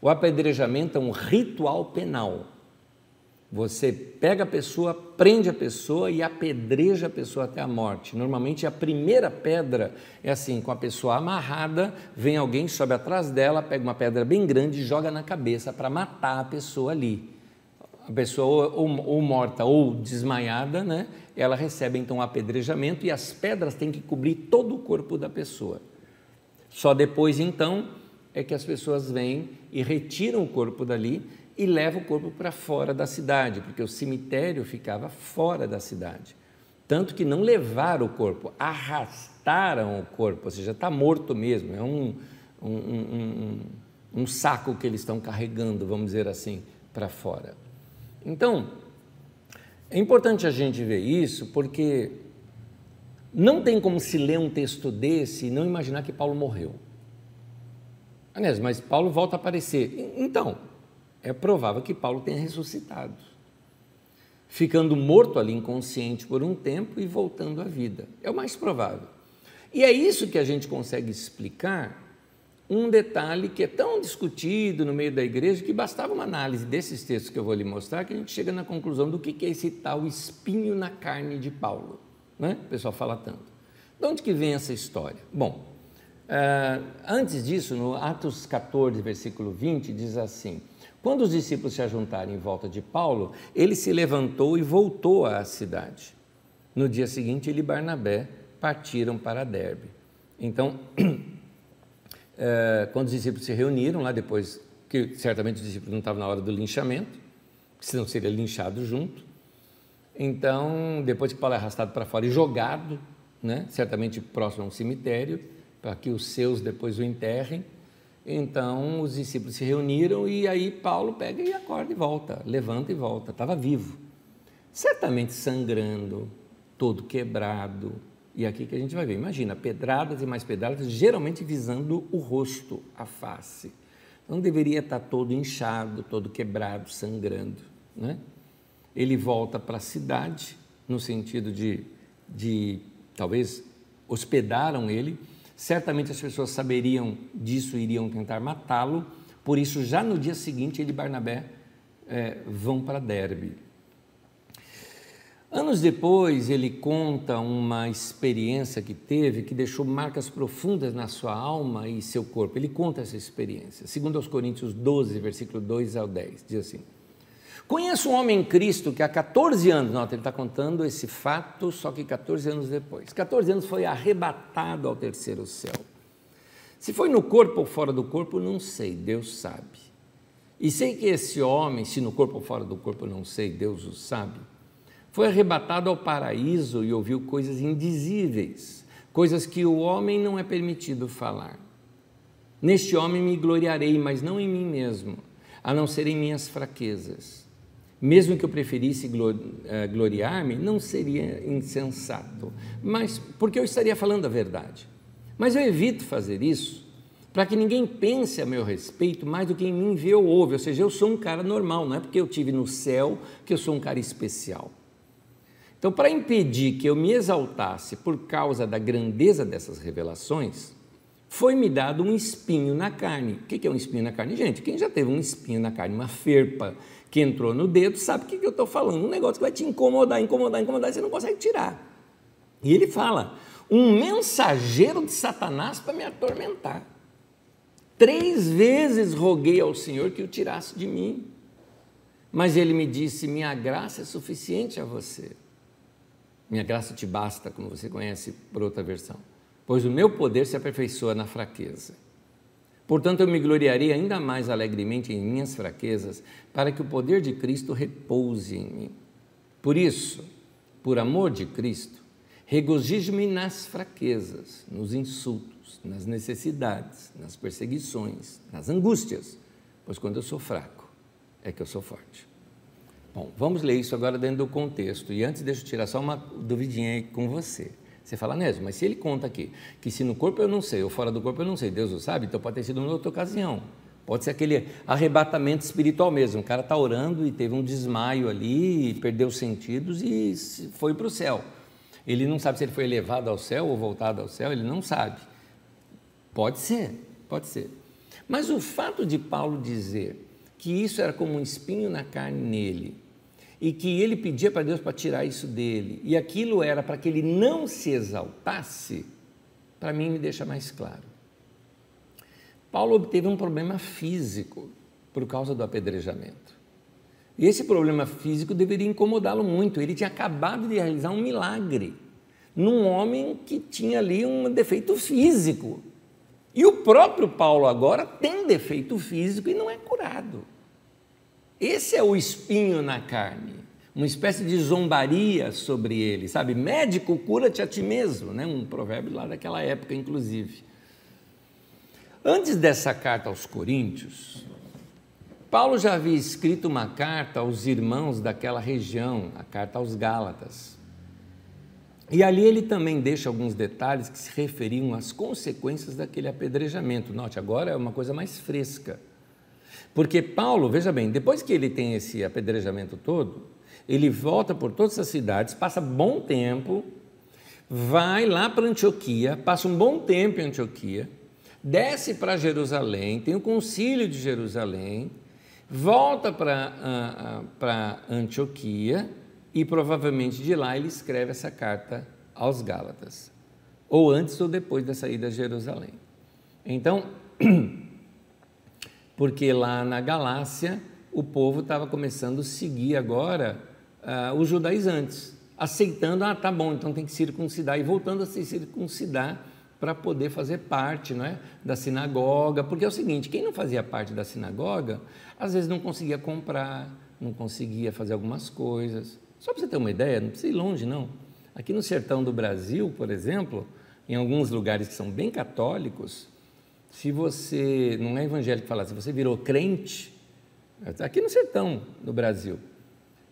[SPEAKER 1] O apedrejamento é um ritual penal. Você pega a pessoa, prende a pessoa e apedreja a pessoa até a morte. Normalmente a primeira pedra é assim, com a pessoa amarrada, vem alguém, sobe atrás dela, pega uma pedra bem grande e joga na cabeça para matar a pessoa ali. A pessoa ou, ou, morta ou desmaiada, né? Ela recebe então o apedrejamento e as pedras têm que cobrir todo o corpo da pessoa. Só depois então é que as pessoas vêm e retiram o corpo dali e leva o corpo para fora da cidade, porque o cemitério ficava fora da cidade. Tanto que não levaram o corpo, arrastaram o corpo, ou seja, está morto mesmo, é um, um, um, um saco que eles estão carregando, vamos dizer assim, para fora. Então, é importante a gente ver isso, porque não tem como se ler um texto desse e não imaginar que Paulo morreu. Aliás, mas Paulo volta a aparecer. Então, é provável que Paulo tenha ressuscitado, ficando morto ali inconsciente por um tempo e voltando à vida. É o mais provável. E é isso que a gente consegue explicar um detalhe que é tão discutido no meio da igreja que bastava uma análise desses textos que eu vou lhe mostrar que a gente chega na conclusão do que é esse tal espinho na carne de Paulo. Né? O pessoal fala tanto. De onde que vem essa história? Bom, uh, antes disso, no Atos 14, versículo 20, diz assim: quando os discípulos se ajuntaram em volta de Paulo, ele se levantou e voltou à cidade. No dia seguinte, ele e Barnabé partiram para Derbe. Então, é, quando os discípulos se reuniram lá depois, que certamente os discípulos não estavam na hora do linchamento, senão seria linchado junto. Então, depois que Paulo é arrastado para fora e jogado, né, certamente próximo a um cemitério, para que os seus depois o enterrem, então os discípulos se reuniram e aí Paulo pega e acorda e volta, levanta e volta, estava vivo. Certamente sangrando, todo quebrado. E aqui que a gente vai ver, imagina, pedradas e mais pedradas, geralmente visando o rosto, a face. Então deveria estar todo inchado, todo quebrado, sangrando. Né? Ele volta para a cidade, no sentido de, de talvez hospedaram ele, Certamente as pessoas saberiam disso e iriam tentar matá-lo, por isso, já no dia seguinte, ele e Barnabé é, vão para Derbe. Anos depois, ele conta uma experiência que teve que deixou marcas profundas na sua alma e seu corpo. Ele conta essa experiência. Segundo aos Coríntios 12, versículo 2 ao 10, diz assim: Conheço um homem em Cristo que há 14 anos, nota, ele está contando esse fato, só que 14 anos depois. 14 anos foi arrebatado ao terceiro céu. Se foi no corpo ou fora do corpo, não sei, Deus sabe. E sei que esse homem, se no corpo ou fora do corpo, não sei, Deus o sabe foi arrebatado ao paraíso e ouviu coisas indizíveis, coisas que o homem não é permitido falar. Neste homem me gloriarei, mas não em mim mesmo, a não ser em minhas fraquezas. Mesmo que eu preferisse eh, gloriar-me, não seria insensato, mas porque eu estaria falando a verdade. Mas eu evito fazer isso para que ninguém pense a meu respeito mais do que em mim vê ou ouve. Ou seja, eu sou um cara normal, não é porque eu tive no céu que eu sou um cara especial. Então, para impedir que eu me exaltasse por causa da grandeza dessas revelações, foi-me dado um espinho na carne. O que é um espinho na carne? Gente, quem já teve um espinho na carne, uma ferpa que entrou no dedo, sabe o que eu estou falando. Um negócio que vai te incomodar, incomodar, incomodar, e você não consegue tirar. E ele fala: um mensageiro de Satanás para me atormentar. Três vezes roguei ao Senhor que o tirasse de mim. Mas ele me disse: Minha graça é suficiente a você. Minha graça te basta, como você conhece por outra versão, pois o meu poder se aperfeiçoa na fraqueza. Portanto, eu me gloriarei ainda mais alegremente em minhas fraquezas, para que o poder de Cristo repouse em mim. Por isso, por amor de Cristo, regozijo-me nas fraquezas, nos insultos, nas necessidades, nas perseguições, nas angústias, pois quando eu sou fraco, é que eu sou forte. Bom, vamos ler isso agora dentro do contexto. E antes, deixa eu tirar só uma duvidinha aí com você. Você fala, Nésio, mas se ele conta aqui que se no corpo eu não sei, ou fora do corpo eu não sei, Deus o sabe, então pode ter sido em outra ocasião. Pode ser aquele arrebatamento espiritual mesmo. O cara está orando e teve um desmaio ali, perdeu os sentidos e foi para o céu. Ele não sabe se ele foi elevado ao céu ou voltado ao céu, ele não sabe. Pode ser, pode ser. Mas o fato de Paulo dizer que isso era como um espinho na carne nele, e que ele pedia para Deus para tirar isso dele, e aquilo era para que ele não se exaltasse, para mim me deixa mais claro. Paulo obteve um problema físico por causa do apedrejamento. E esse problema físico deveria incomodá-lo muito. Ele tinha acabado de realizar um milagre num homem que tinha ali um defeito físico. E o próprio Paulo agora tem defeito físico e não é curado. Esse é o espinho na carne, uma espécie de zombaria sobre ele, sabe? Médico, cura-te a ti mesmo, né? Um provérbio lá daquela época, inclusive. Antes dessa carta aos Coríntios, Paulo já havia escrito uma carta aos irmãos daquela região, a carta aos Gálatas. E ali ele também deixa alguns detalhes que se referiam às consequências daquele apedrejamento. Note, agora é uma coisa mais fresca. Porque Paulo, veja bem, depois que ele tem esse apedrejamento todo, ele volta por todas as cidades, passa bom tempo, vai lá para Antioquia, passa um bom tempo em Antioquia, desce para Jerusalém, tem o concílio de Jerusalém, volta para Antioquia e provavelmente de lá ele escreve essa carta aos Gálatas, ou antes ou depois da saída de Jerusalém. Então, porque lá na Galácia o povo estava começando a seguir agora uh, os judaizantes, aceitando, ah, tá bom, então tem que circuncidar, e voltando a se circuncidar para poder fazer parte não é, da sinagoga, porque é o seguinte, quem não fazia parte da sinagoga, às vezes não conseguia comprar, não conseguia fazer algumas coisas. Só para você ter uma ideia, não precisa ir longe não. Aqui no sertão do Brasil, por exemplo, em alguns lugares que são bem católicos, se você não é evangélico falar, se você virou crente, aqui no sertão do Brasil,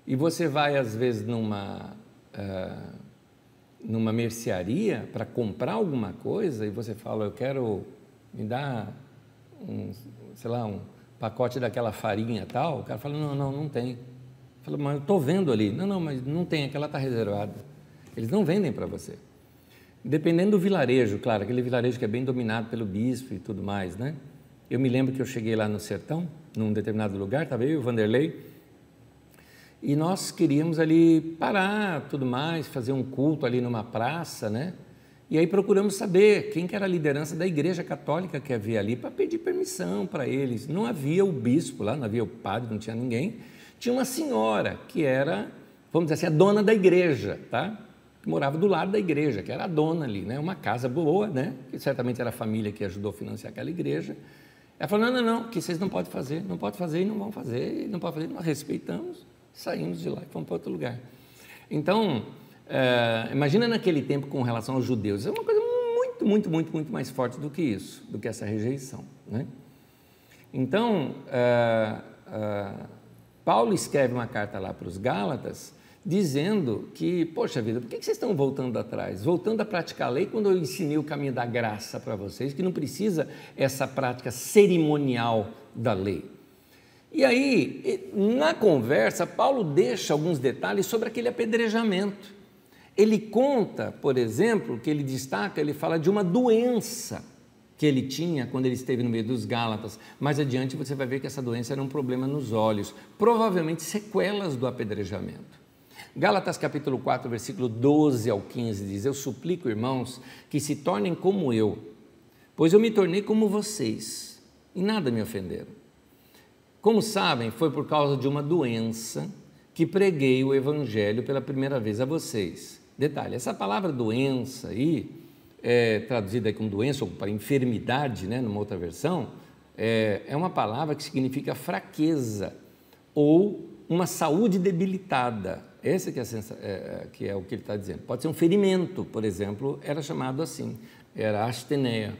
[SPEAKER 1] e você vai às vezes numa uh, numa mercearia para comprar alguma coisa e você fala, eu quero me dar um, sei lá, um pacote daquela farinha tal, o cara fala, não, não, não tem. Fala, mas eu estou vendo ali. Não, não, mas não tem, aquela está reservada. Eles não vendem para você. Dependendo do vilarejo, claro, aquele vilarejo que é bem dominado pelo bispo e tudo mais, né? Eu me lembro que eu cheguei lá no sertão, num determinado lugar, estava eu e o Vanderlei, E nós queríamos ali parar, tudo mais, fazer um culto ali numa praça, né? E aí procuramos saber quem que era a liderança da igreja católica que havia ali para pedir permissão para eles. Não havia o bispo lá, não havia o padre, não tinha ninguém. Tinha uma senhora que era, vamos dizer assim, a dona da igreja, tá? Que morava do lado da igreja, que era a dona ali, né? Uma casa boa, né? Que certamente era a família que ajudou a financiar aquela igreja. Ela falou: não, não, não, que vocês não podem fazer, não podem fazer e não vão fazer, não podem fazer, nós respeitamos, saímos de lá e fomos para outro lugar. Então, é, imagina naquele tempo com relação aos judeus, é uma coisa muito, muito, muito, muito mais forte do que isso, do que essa rejeição. Né? Então, é, é, Paulo escreve uma carta lá para os Gálatas, dizendo que, poxa vida, por que vocês estão voltando atrás? Voltando a praticar a lei quando eu ensinei o caminho da graça para vocês, que não precisa essa prática cerimonial da lei. E aí, na conversa, Paulo deixa alguns detalhes sobre aquele apedrejamento. Ele conta, por exemplo, que ele destaca, ele fala de uma doença que ele tinha quando ele esteve no meio dos Gálatas. Mais adiante você vai ver que essa doença era um problema nos olhos, provavelmente sequelas do apedrejamento. Gálatas capítulo 4, versículo 12 ao 15 diz: Eu suplico, irmãos, que se tornem como eu, pois eu me tornei como vocês e nada me ofenderam. Como sabem, foi por causa de uma doença que preguei o evangelho pela primeira vez a vocês. Detalhe: essa palavra doença aí, é, traduzida como doença ou para enfermidade, né, numa outra versão, é, é uma palavra que significa fraqueza ou uma saúde debilitada. Esse que é, é, que é o que ele está dizendo. Pode ser um ferimento, por exemplo, era chamado assim, era asteneia.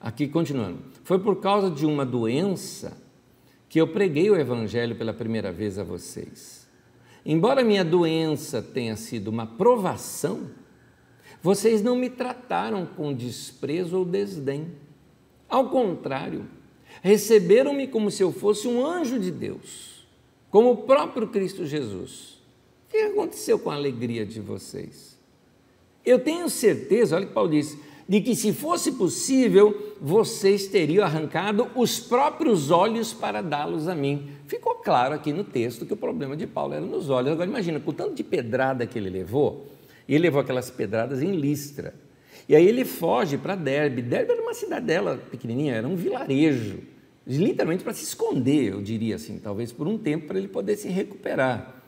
[SPEAKER 1] Aqui, continuando. Foi por causa de uma doença que eu preguei o evangelho pela primeira vez a vocês. Embora minha doença tenha sido uma provação, vocês não me trataram com desprezo ou desdém. Ao contrário, receberam-me como se eu fosse um anjo de Deus, como o próprio Cristo Jesus. Que aconteceu com a alegria de vocês? Eu tenho certeza, olha o que Paulo disse, de que se fosse possível, vocês teriam arrancado os próprios olhos para dá-los a mim. Ficou claro aqui no texto que o problema de Paulo era nos olhos. Agora imagina, com o tanto de pedrada que ele levou, ele levou aquelas pedradas em Listra. E aí ele foge para Derbe. Derbe era uma cidadela pequenininha, era um vilarejo, literalmente para se esconder, eu diria assim, talvez por um tempo para ele poder se recuperar.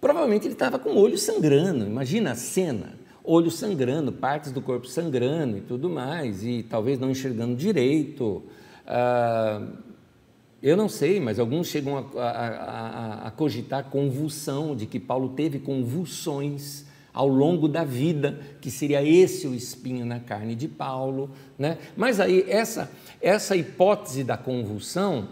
[SPEAKER 1] Provavelmente ele estava com o olho sangrando, imagina a cena olho sangrando, partes do corpo sangrando e tudo mais, e talvez não enxergando direito. Ah, eu não sei, mas alguns chegam a, a, a, a, cogitar convulsão, de que Paulo teve convulsões ao longo da vida, que seria esse o espinho na carne de Paulo. Né? Mas aí, essa, essa hipótese da convulsão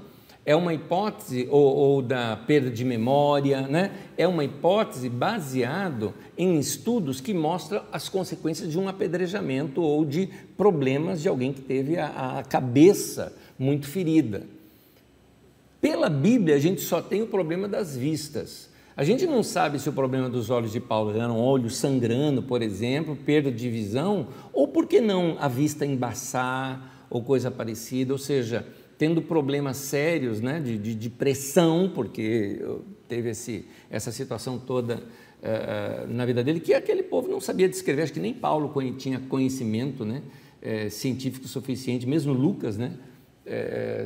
[SPEAKER 1] é uma hipótese, ou, ou, da perda de memória, né? é uma hipótese baseado em estudos que mostram as consequências de um apedrejamento ou de problemas de alguém que teve a, a cabeça muito ferida. Pela Bíblia, a gente só tem o problema das vistas. A gente não sabe se o problema dos olhos de Paulo era um olho sangrando, por exemplo, perda de visão, ou por que não a vista embaçar ou coisa parecida, ou seja, tendo problemas sérios né, de, de, de pressão, porque teve esse, essa situação toda uh, na vida dele, que aquele povo não sabia descrever, acho que nem Paulo tinha conhecimento né, uh, científico suficiente, mesmo Lucas, né,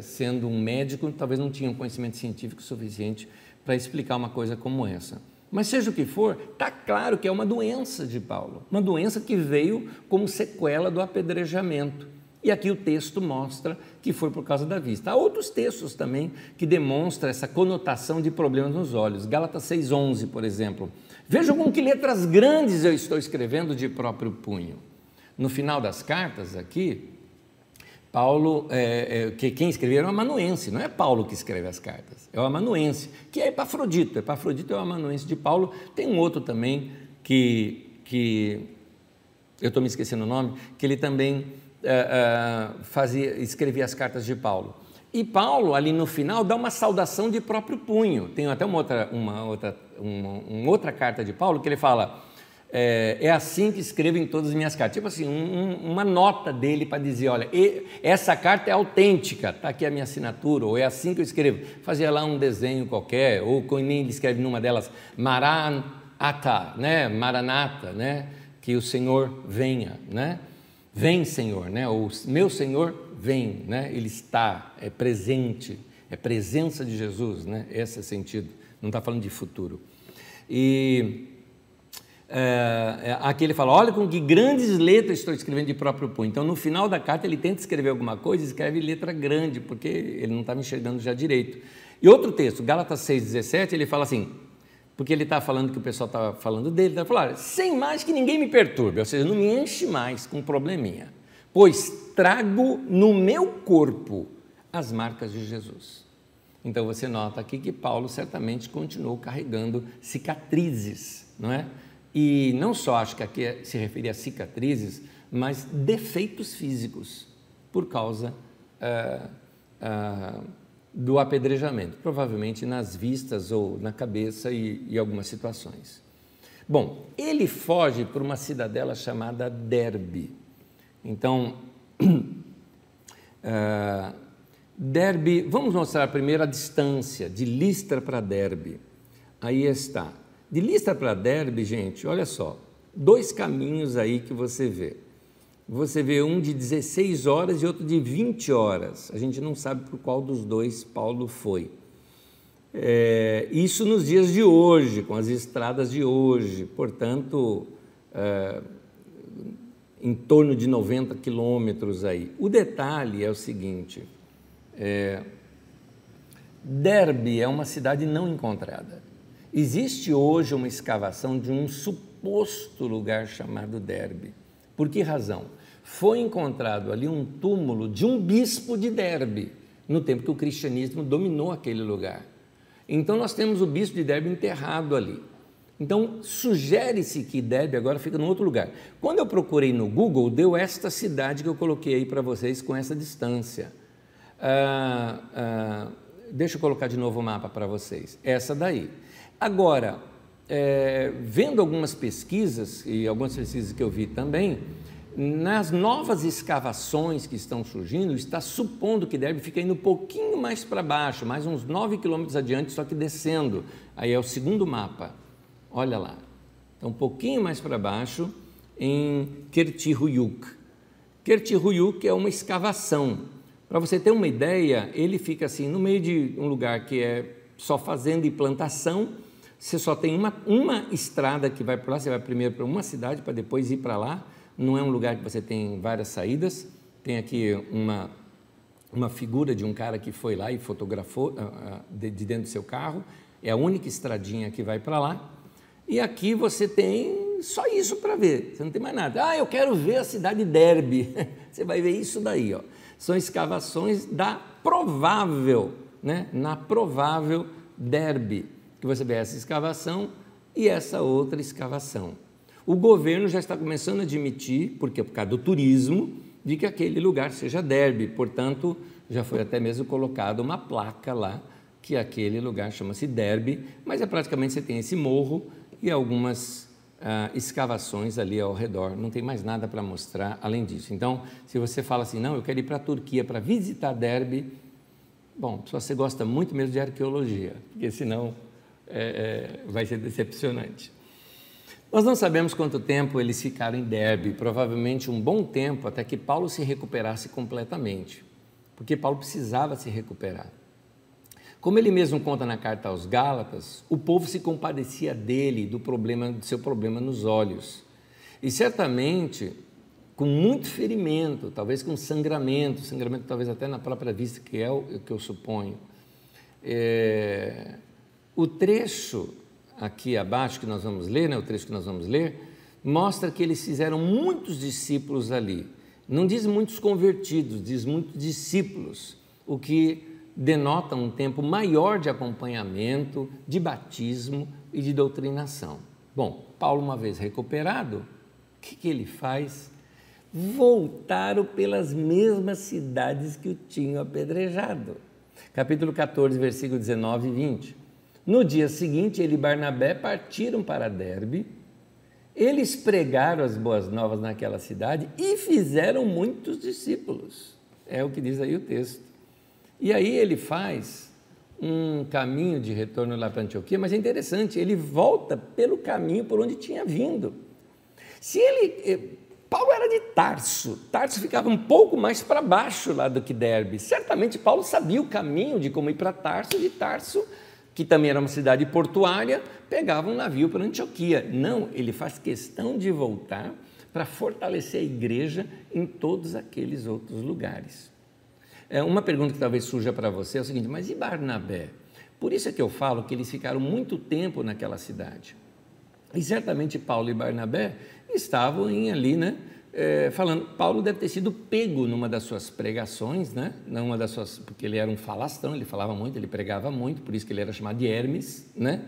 [SPEAKER 1] sendo um médico, talvez não tinha um conhecimento científico suficiente para explicar uma coisa como essa. Mas seja o que for, está claro que é uma doença de Paulo, uma doença que veio como sequela do apedrejamento. E aqui o texto mostra que foi por causa da vista. Há outros textos também que demonstram essa conotação de problemas nos olhos. Gálatas 6,11, por exemplo. Vejam com que letras grandes eu estou escrevendo de próprio punho. No final das cartas aqui, Paulo, é, é, que quem escreveu é o amanuense, não é Paulo que escreve as cartas, é o amanuense, que é Epafrodito. Epafrodito é o amanuense de Paulo. Tem um outro também que, que eu estou me esquecendo o nome, que ele também uh, uh, fazia, escrevia as cartas de Paulo. E Paulo, ali no final, dá uma saudação de próprio punho. Tem até uma outra, uma outra, uma, uma outra carta de Paulo que ele fala: é, é, assim que escrevo em todas as minhas cartas. Tipo assim, um, uma nota dele para dizer: olha, essa carta é autêntica, está aqui a minha assinatura, ou é assim que eu escrevo. Fazia lá um desenho qualquer, ou nem escreve numa delas, Maranata, né? Maranata, né? Que o Senhor venha, né? Vem, Senhor, né? O meu Senhor vem, né? Ele está, é presente, é presença de Jesus, né? Esse é o sentido. Não está falando de futuro. E é, é, aqui ele fala: olha com que grandes letras estou escrevendo de próprio punho. Então, no final da carta, ele tenta escrever alguma coisa, escreve letra grande, porque ele não estava enxergando já direito. E outro texto, Gálatas 6,17, ele fala assim: porque ele está falando que o pessoal está falando dele, está falando, sem mais que ninguém me perturbe, ou seja, não me enche mais com probleminha, pois trago no meu corpo as marcas de Jesus. Então você nota aqui que Paulo certamente continuou carregando cicatrizes, não é? E não só acho que aqui é, se referia a cicatrizes, mas defeitos físicos por causa ah, ah, do apedrejamento, provavelmente nas vistas ou na cabeça e, algumas situações. Bom, ele foge por uma cidadela chamada Derbe. Então, uh, Derbe, vamos mostrar primeiro a distância de Listra para Derbe. Aí está. De Listra para Derbe, gente, olha só, dois caminhos aí que você vê. Você vê um de 16 horas e outro de 20 horas. A gente não sabe por qual dos dois Paulo foi. É, isso nos dias de hoje, com as estradas de hoje, portanto, é, em torno de 90 quilômetros aí. O detalhe é o seguinte: é, Derbe é uma cidade não encontrada. Existe hoje uma escavação de um suposto lugar chamado Derbe. Por que razão? Foi encontrado ali um túmulo de um bispo de Derbe, no tempo que o cristianismo dominou aquele lugar. Então nós temos o bispo de Derbe enterrado ali. Então sugere-se que Derbe agora fica em outro lugar. Quando eu procurei no Google, deu esta cidade que eu coloquei aí para vocês com essa distância. Ah, ah, deixa eu colocar de novo o mapa para vocês. Essa daí. Agora, é, vendo algumas pesquisas, e algumas pesquisas que eu vi também, nas novas escavações que estão surgindo, está supondo que deve ficar indo um pouquinho mais para baixo, mais uns 9 quilômetros adiante, só que descendo. Aí é o segundo mapa. Olha lá. Então, um pouquinho mais para baixo, em Kertiruyuk. Kertiruyuk é uma escavação. Para você ter uma ideia, ele fica assim no meio de um lugar que é só fazenda e plantação, você só tem uma, uma estrada que vai para lá, você vai primeiro para uma cidade para depois ir para lá. Não é um lugar que você tem várias saídas. Tem aqui uma, uma figura de um cara que foi lá e fotografou uh, de, de dentro do seu carro. É a única estradinha que vai para lá. E aqui você tem só isso para ver, você não tem mais nada. Ah, eu quero ver a cidade de Derby. Você vai ver isso daí, ó. São escavações da provável, né? Na provável Derby que você vê essa escavação e essa outra escavação. O governo já está começando a admitir, porque por causa do turismo, de que aquele lugar seja derby, portanto, já foi até mesmo colocada uma placa lá que aquele lugar chama-se derby, mas é praticamente você tem esse morro e algumas ah, escavações ali ao redor, não tem mais nada para mostrar além disso. Então, se você fala assim, não, eu quero ir para a Turquia para visitar derby, bom, só você gosta muito mesmo de arqueologia, porque senão é, é, vai ser decepcionante. Nós não sabemos quanto tempo eles ficaram em Derbe, provavelmente um bom tempo até que Paulo se recuperasse completamente, porque Paulo precisava se recuperar. Como ele mesmo conta na carta aos Gálatas, o povo se compadecia dele, do problema, do seu problema nos olhos. E certamente com muito ferimento, talvez com sangramento, sangramento talvez até na própria vista, que é o que eu suponho. É, o trecho aqui abaixo que nós vamos ler, né, o trecho que nós vamos ler, mostra que eles fizeram muitos discípulos ali. Não diz muitos convertidos, diz muitos discípulos, o que denota um tempo maior de acompanhamento, de batismo e de doutrinação. Bom, Paulo, uma vez recuperado, o que, que ele faz? Voltaram pelas mesmas cidades que o tinham apedrejado. Capítulo 14, versículo 19 e 20. No dia seguinte, ele e Barnabé partiram para Derbe Eles pregaram as boas novas naquela cidade e fizeram muitos discípulos. É o que diz aí o texto. E aí ele faz um caminho de retorno lá para Antioquia, mas é interessante, ele volta pelo caminho por onde tinha vindo. Se ele. Eh, Paulo era de Tarso, Tarso ficava um pouco mais para baixo lá do que Derbe. Certamente Paulo sabia o caminho de como ir para Tarso, de Tarso, que também era uma cidade portuária, pegava um navio para Antioquia. Não, ele faz questão de voltar para fortalecer a igreja em todos aqueles outros lugares. É, uma pergunta que talvez surja para você é o seguinte: mas e Barnabé? Por isso é que eu falo que eles ficaram muito tempo naquela cidade. E certamente Paulo e Barnabé estavam em, ali, né? É, falando, Paulo deve ter sido pego numa das suas pregações, né? Numa das suas, porque ele era um falastrão, ele falava muito, ele pregava muito, por isso que ele era chamado de Hermes, né?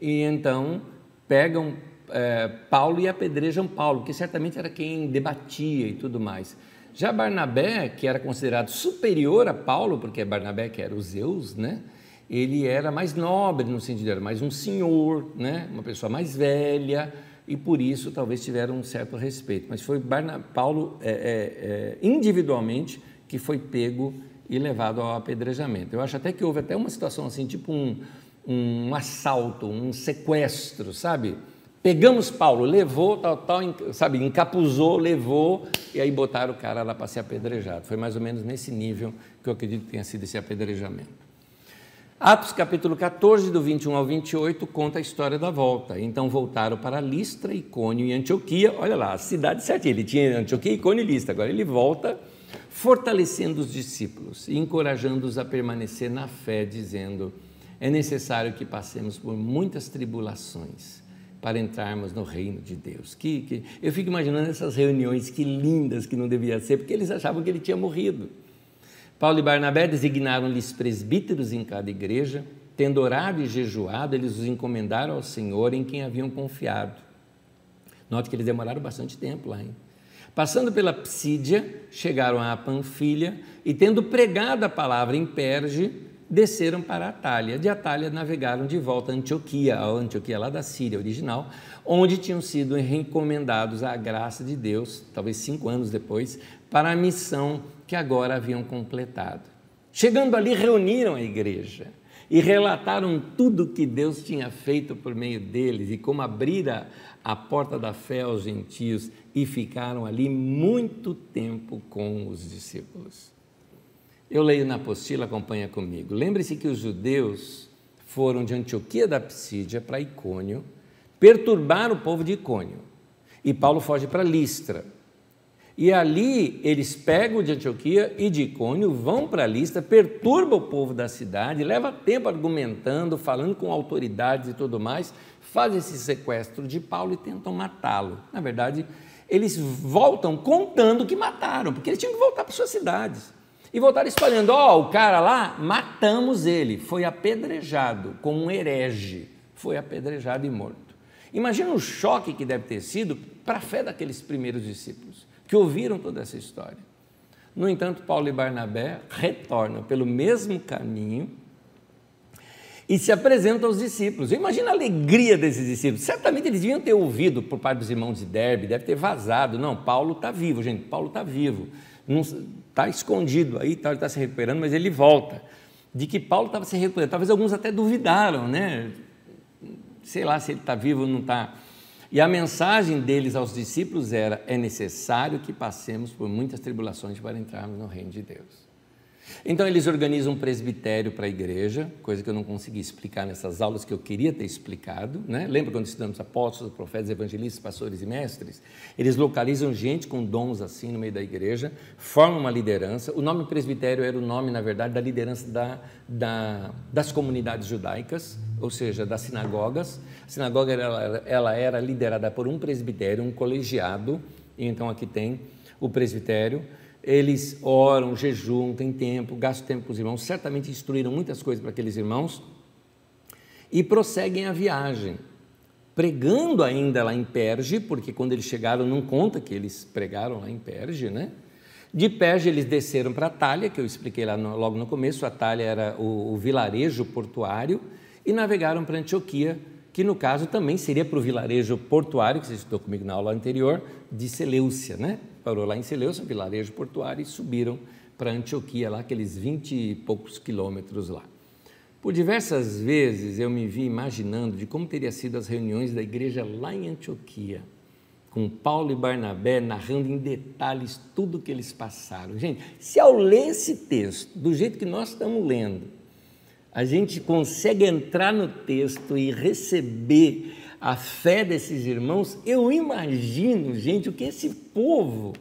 [SPEAKER 1] E então pegam é, Paulo e apedrejam Paulo, que certamente era quem debatia e tudo mais. Já Barnabé, que era considerado superior a Paulo, porque Barnabé que era o Zeus, né? Ele era mais nobre no sentido, era mais um senhor, né? Uma pessoa mais velha e por isso talvez tiveram um certo respeito. Mas foi Barna, Paulo é, é, é, individualmente que foi pego e levado ao apedrejamento. Eu acho até que houve até uma situação assim, tipo um, um assalto, um sequestro, sabe? Pegamos Paulo, levou, tal, tal, sabe, encapuzou, levou, e aí botaram o cara lá para ser apedrejado. Foi mais ou menos nesse nível que eu acredito que tenha sido esse apedrejamento. Atos capítulo 14, do 21 ao 28, conta a história da volta. Então voltaram para Listra, Icônio e Antioquia. Olha lá, a cidade certinha. Ele tinha Antioquia, Icônio e Listra. Agora ele volta fortalecendo os discípulos e encorajando-os a permanecer na fé, dizendo: é necessário que passemos por muitas tribulações para entrarmos no reino de Deus. Que, que, eu fico imaginando essas reuniões, que lindas que não devia ser, porque eles achavam que ele tinha morrido. Paulo e Barnabé designaram-lhes presbíteros em cada igreja, tendo orado e jejuado, eles os encomendaram ao Senhor em quem haviam confiado. Note que eles demoraram bastante tempo lá, hein? Passando pela Psídia, chegaram a Panfilha e, tendo pregado a palavra em Perge, desceram para Atália. De Atália navegaram de volta a Antioquia, a Antioquia lá da Síria original, onde tinham sido recomendados à graça de Deus, talvez cinco anos depois, para a missão que agora haviam completado. Chegando ali, reuniram a igreja e relataram tudo que Deus tinha feito por meio deles e como abrira a porta da fé aos gentios e ficaram ali muito tempo com os discípulos. Eu leio na apostila, acompanha comigo. Lembre-se que os judeus foram de Antioquia da Psídia para Icônio, perturbar o povo de Icônio. E Paulo foge para Listra. E ali eles pegam de Antioquia e de Icônio, vão para Listra, perturbam o povo da cidade, leva tempo argumentando, falando com autoridades e tudo mais, fazem esse sequestro de Paulo e tentam matá-lo. Na verdade, eles voltam contando que mataram, porque eles tinham que voltar para suas cidades. E voltaram espalhando: ó, oh, o cara lá, matamos ele, foi apedrejado como um herege, foi apedrejado e morto. Imagina o choque que deve ter sido para a fé daqueles primeiros discípulos, que ouviram toda essa história. No entanto, Paulo e Barnabé retornam pelo mesmo caminho e se apresentam aos discípulos. Imagina a alegria desses discípulos. Certamente eles deviam ter ouvido por parte dos irmãos de Derbe, deve ter vazado. Não, Paulo está vivo, gente, Paulo está vivo está escondido aí, tá, ele está se recuperando, mas ele volta. De que Paulo estava se recuperando. Talvez alguns até duvidaram, né? Sei lá se ele está vivo ou não está. E a mensagem deles aos discípulos era: é necessário que passemos por muitas tribulações para entrarmos no reino de Deus. Então eles organizam um presbitério para a igreja, coisa que eu não consegui explicar nessas aulas que eu queria ter explicado. Né? Lembra quando estudamos apóstolos, profetas, evangelistas, pastores e mestres? Eles localizam gente com dons assim no meio da igreja, formam uma liderança. O nome presbitério era o nome, na verdade, da liderança da, da, das comunidades judaicas, ou seja, das sinagogas. A sinagoga ela, era liderada por um presbitério, um colegiado, e então aqui tem o presbitério eles oram, jejuam, têm tempo, gastam tempo com os irmãos, certamente instruíram muitas coisas para aqueles irmãos e prosseguem a viagem, pregando ainda lá em Perge, porque quando eles chegaram não conta que eles pregaram lá em Perge, né? De Perge eles desceram para Atalha, que eu expliquei lá no, logo no começo, Atalha era o, o vilarejo portuário, e navegaram para Antioquia, que no caso também seria para o vilarejo portuário, que você estudou comigo na aula anterior, de Seleucia, né? Parou lá em Seleucia, um vilarejo portuário, e subiram para Antioquia, lá aqueles vinte e poucos quilômetros lá. Por diversas vezes eu me vi imaginando de como teria sido as reuniões da igreja lá em Antioquia, com Paulo e Barnabé narrando em detalhes tudo o que eles passaram. Gente, se ao ler esse texto do jeito que nós estamos lendo, a gente consegue entrar no texto e receber a fé desses irmãos, eu imagino, gente, o que esse povo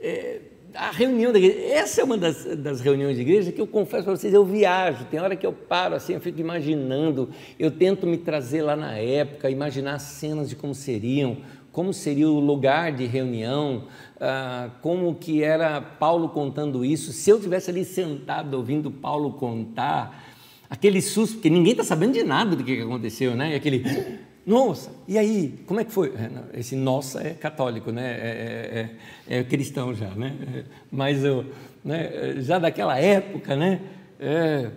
[SPEAKER 1] é, a reunião da igreja, essa é uma das, das reuniões de igreja que eu confesso para vocês, eu viajo, tem hora que eu paro assim, eu fico imaginando, eu tento me trazer lá na época, imaginar cenas de como seriam, como seria o lugar de reunião, ah, como que era Paulo contando isso, se eu tivesse ali sentado ouvindo Paulo contar, aquele susto, porque ninguém está sabendo de nada do que aconteceu, né? E aquele nossa, e aí, como é que foi? É, esse nossa é católico, né? É, é, é, é cristão já, né? Mas eu, né? já daquela época, né? É,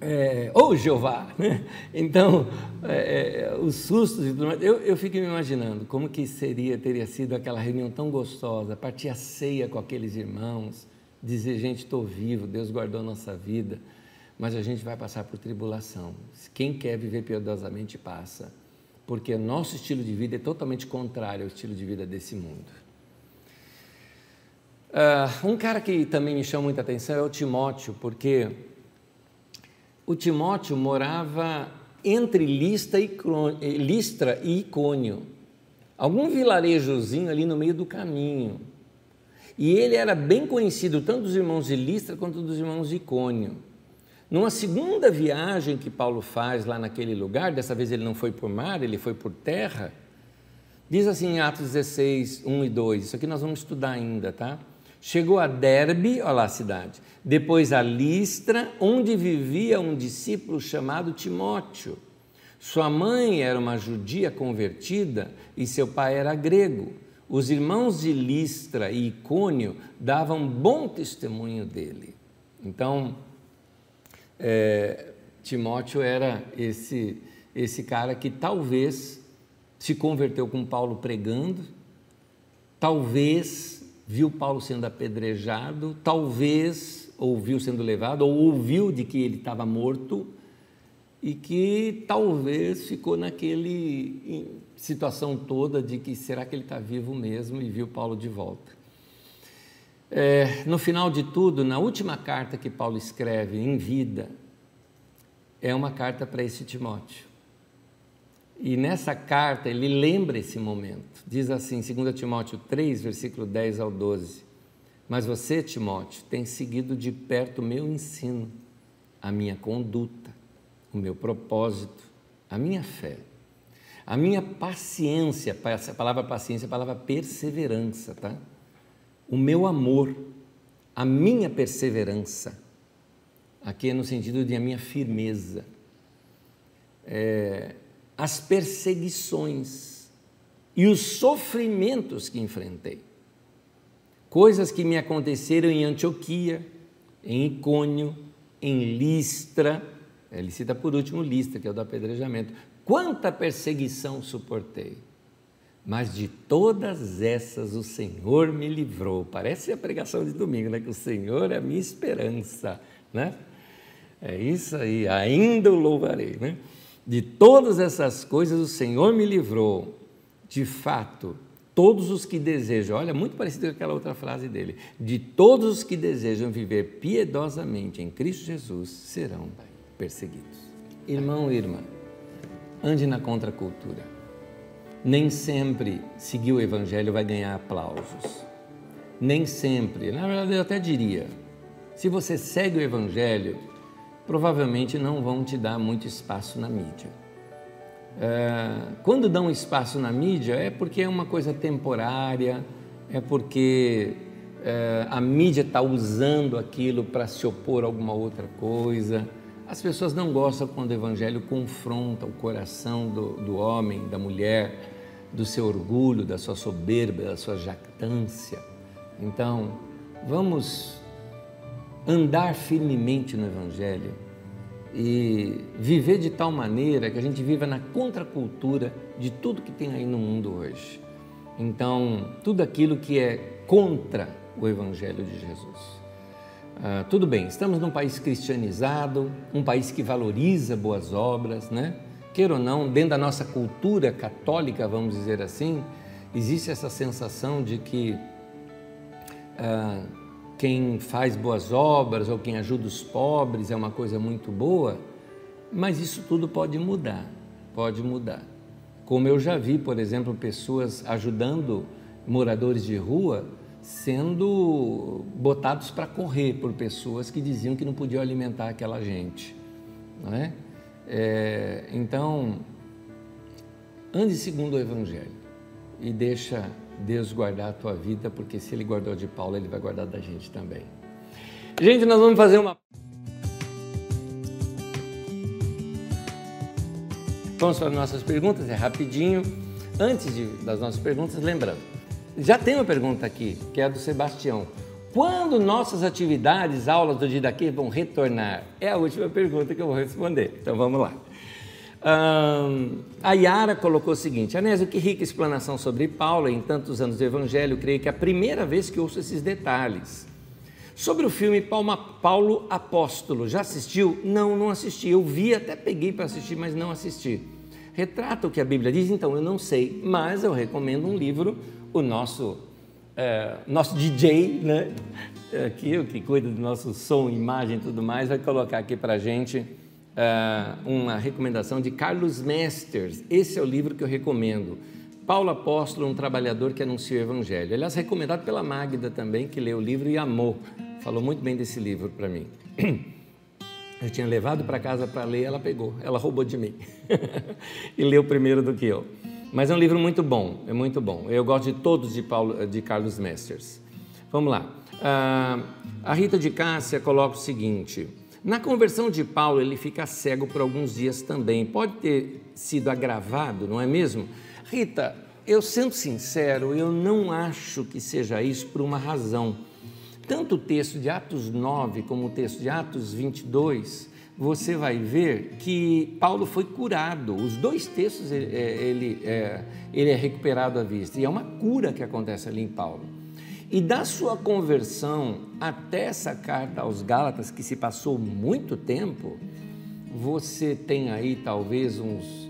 [SPEAKER 1] é, oh Jeová! Né? Então, é, é, os sustos e tudo mais, eu, eu fico me imaginando como que seria, teria sido aquela reunião tão gostosa, partir a ceia com aqueles irmãos, dizer, gente, estou vivo, Deus guardou nossa vida mas a gente vai passar por tribulação. Quem quer viver piedosamente passa, porque nosso estilo de vida é totalmente contrário ao estilo de vida desse mundo. Uh, um cara que também me chama muita atenção é o Timóteo, porque o Timóteo morava entre Listra e, Listra e Icônio, algum vilarejozinho ali no meio do caminho. E ele era bem conhecido tanto dos irmãos de Listra quanto dos irmãos de Icônio. Numa segunda viagem que Paulo faz lá naquele lugar, dessa vez ele não foi por mar, ele foi por terra, diz assim em Atos 16, 1 e 2, isso aqui nós vamos estudar ainda, tá? Chegou a Derbe, olha lá a cidade, depois a Listra, onde vivia um discípulo chamado Timóteo. Sua mãe era uma judia convertida e seu pai era grego. Os irmãos de Listra e Icônio davam bom testemunho dele. Então, é, Timóteo era esse, esse cara que talvez se converteu com Paulo pregando, talvez viu Paulo sendo apedrejado, talvez ouviu sendo levado, ou ouviu de que ele estava morto e que talvez ficou naquele situação toda de que será que ele está vivo mesmo e viu Paulo de volta. É, no final de tudo, na última carta que Paulo escreve em vida, é uma carta para esse Timóteo. E nessa carta ele lembra esse momento. Diz assim, 2 Timóteo 3, versículo 10 ao 12: Mas você, Timóteo, tem seguido de perto o meu ensino, a minha conduta, o meu propósito, a minha fé, a minha paciência. A palavra paciência é a palavra perseverança, tá? O meu amor, a minha perseverança. Aqui é no sentido de a minha firmeza. É, as perseguições e os sofrimentos que enfrentei. Coisas que me aconteceram em Antioquia, em Icônio, em Listra. Ele cita por último Listra, que é o do apedrejamento. Quanta perseguição suportei mas de todas essas o Senhor me livrou. Parece a pregação de domingo, né? Que o Senhor é a minha esperança, né? É isso aí, ainda o louvarei, né? De todas essas coisas o Senhor me livrou. De fato, todos os que desejam, olha, muito parecido com aquela outra frase dele, de todos os que desejam viver piedosamente em Cristo Jesus serão perseguidos. Irmão e irmã, ande na contracultura nem sempre seguir o Evangelho vai ganhar aplausos. Nem sempre. Na verdade, eu até diria: se você segue o Evangelho, provavelmente não vão te dar muito espaço na mídia. É, quando dão espaço na mídia, é porque é uma coisa temporária, é porque é, a mídia está usando aquilo para se opor a alguma outra coisa. As pessoas não gostam quando o Evangelho confronta o coração do, do homem, da mulher, do seu orgulho, da sua soberba, da sua jactância. Então, vamos andar firmemente no Evangelho e viver de tal maneira que a gente viva na contracultura de tudo que tem aí no mundo hoje. Então, tudo aquilo que é contra o Evangelho de Jesus. Ah, tudo bem, estamos num país cristianizado, um país que valoriza boas obras, né? Queira ou não, dentro da nossa cultura católica, vamos dizer assim, existe essa sensação de que ah, quem faz boas obras ou quem ajuda os pobres é uma coisa muito boa, mas isso tudo pode mudar, pode mudar. Como eu já vi, por exemplo, pessoas ajudando moradores de rua sendo botados para correr por pessoas que diziam que não podiam alimentar aquela gente. Não é? É então, ande segundo o Evangelho e deixa Deus guardar a tua vida, porque se Ele guardou de Paulo, Ele vai guardar da gente também. Gente, nós vamos fazer uma. Vamos para as nossas perguntas, é rapidinho. Antes de, das nossas perguntas, lembrando, já tem uma pergunta aqui, que é a do Sebastião. Quando nossas atividades, aulas do Didaquê vão retornar? É a última pergunta que eu vou responder. Então vamos lá. Um, a Yara colocou o seguinte: Anésio, que rica explanação sobre Paulo em tantos anos do Evangelho. Creio que é a primeira vez que ouço esses detalhes. Sobre o filme Paulo Apóstolo, já assistiu? Não, não assisti. Eu vi, até peguei para assistir, mas não assisti. Retrata o que a Bíblia diz, então eu não sei, mas eu recomendo um livro o nosso, é, nosso DJ, né? Aqui, o que cuida do nosso som, imagem e tudo mais, vai colocar aqui para a gente é, uma recomendação de Carlos Mesters. Esse é o livro que eu recomendo. Paulo Apóstolo, um trabalhador que anuncia o Evangelho. Aliás, recomendado pela Magda também, que leu o livro e amou. Falou muito bem desse livro para mim. Eu tinha levado para casa para ler, ela pegou, ela roubou de mim e leu primeiro do que eu. Mas é um livro muito bom, é muito bom. Eu gosto de todos de, Paulo, de Carlos Mesters. Vamos lá. Ah, a Rita de Cássia coloca o seguinte: na conversão de Paulo, ele fica cego por alguns dias também. Pode ter sido agravado, não é mesmo? Rita, eu sendo sincero, eu não acho que seja isso por uma razão. Tanto o texto de Atos 9 como o texto de Atos 22 você vai ver que Paulo foi curado. Os dois textos ele, é, ele, é, ele é recuperado à vista. E é uma cura que acontece ali em Paulo. E da sua conversão até essa carta aos Gálatas, que se passou muito tempo, você tem aí talvez uns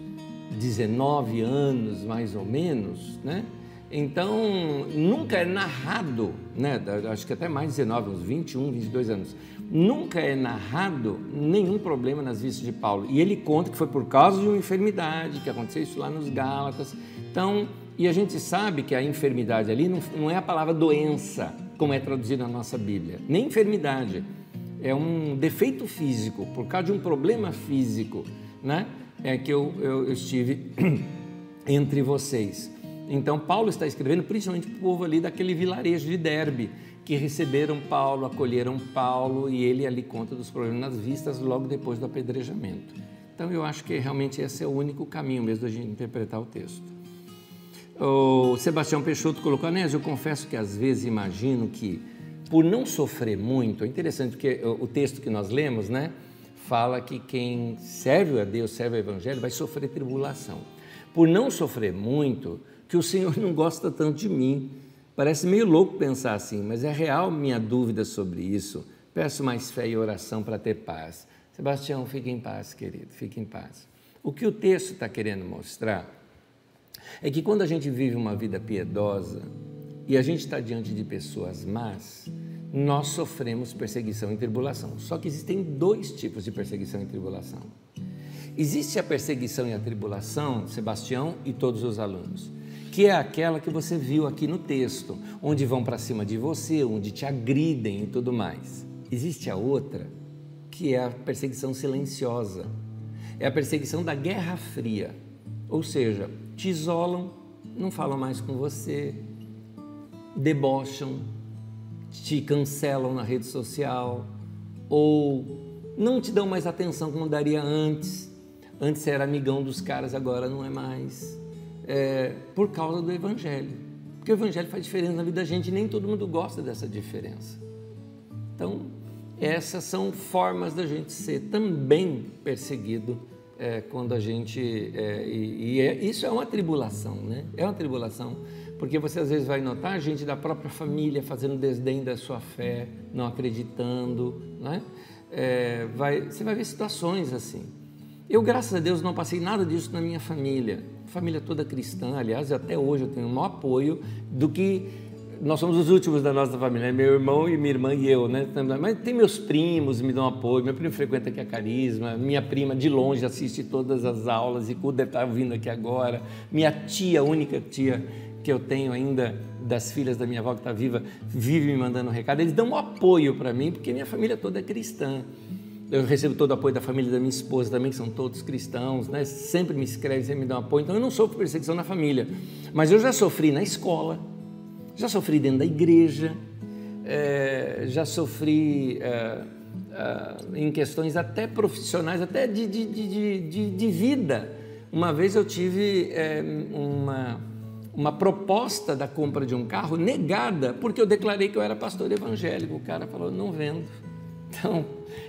[SPEAKER 1] 19 anos mais ou menos, né? Então, nunca é narrado, né? acho que até mais 19, uns 21, 22 anos, nunca é narrado nenhum problema nas vistas de Paulo. E ele conta que foi por causa de uma enfermidade, que aconteceu isso lá nos Gálatas. Então, e a gente sabe que a enfermidade ali não, não é a palavra doença, como é traduzido na nossa Bíblia, nem enfermidade. É um defeito físico, por causa de um problema físico, né? É que eu, eu, eu estive entre vocês. Então, Paulo está escrevendo principalmente para o povo ali daquele vilarejo de Derbe, que receberam Paulo, acolheram Paulo e ele ali conta dos problemas nas vistas logo depois do apedrejamento. Então eu acho que realmente esse é o único caminho mesmo da gente interpretar o texto. O Sebastião Peixoto colocou, Anésio, eu confesso que às vezes imagino que por não sofrer muito, é interessante porque o texto que nós lemos, né, fala que quem serve a Deus, serve ao Evangelho, vai sofrer tribulação. Por não sofrer muito, que o Senhor não gosta tanto de mim, Parece meio louco pensar assim, mas é real minha dúvida sobre isso. Peço mais fé e oração para ter paz. Sebastião, fique em paz, querido, fique em paz. O que o texto está querendo mostrar é que quando a gente vive uma vida piedosa e a gente está diante de pessoas más, nós sofremos perseguição e tribulação. Só que existem dois tipos de perseguição e tribulação. Existe a perseguição e a tribulação, Sebastião e todos os alunos que é aquela que você viu aqui no texto, onde vão para cima de você, onde te agridem e tudo mais. Existe a outra, que é a perseguição silenciosa. É a perseguição da Guerra Fria. Ou seja, te isolam, não falam mais com você, debocham, te cancelam na rede social ou não te dão mais atenção como daria antes. Antes era amigão dos caras, agora não é mais é, por causa do Evangelho. Porque o Evangelho faz diferença na vida da gente e nem todo mundo gosta dessa diferença. Então, essas são formas da gente ser também perseguido é, quando a gente. É, e, e é, isso é uma tribulação, né? É uma tribulação. Porque você às vezes vai notar gente da própria família fazendo desdém da sua fé, não acreditando, né? Vai, você vai ver situações assim. Eu, graças a Deus, não passei nada disso na minha família. Família toda cristã, aliás, até hoje eu tenho maior apoio do que nós somos os últimos da nossa família, né? meu irmão e minha irmã e eu, né? Mas tem meus primos, me dão apoio, meu primo frequenta aqui a Carisma, minha prima de longe assiste todas as aulas e deve estar vindo aqui agora, minha tia, única tia que eu tenho ainda das filhas da minha avó que está viva, vive me mandando um recado, eles dão um apoio para mim, porque minha família toda é cristã. Eu recebo todo o apoio da família da minha esposa também, que são todos cristãos, né? sempre me escrevem, sempre me dão apoio. Então eu não sofro perseguição na família, mas eu já sofri na escola, já sofri dentro da igreja, é, já sofri é, é, em questões até profissionais, até de, de, de, de, de vida. Uma vez eu tive uma, uma proposta da compra de um carro negada porque eu declarei que eu era pastor evangélico. O cara falou: não vendo. Então,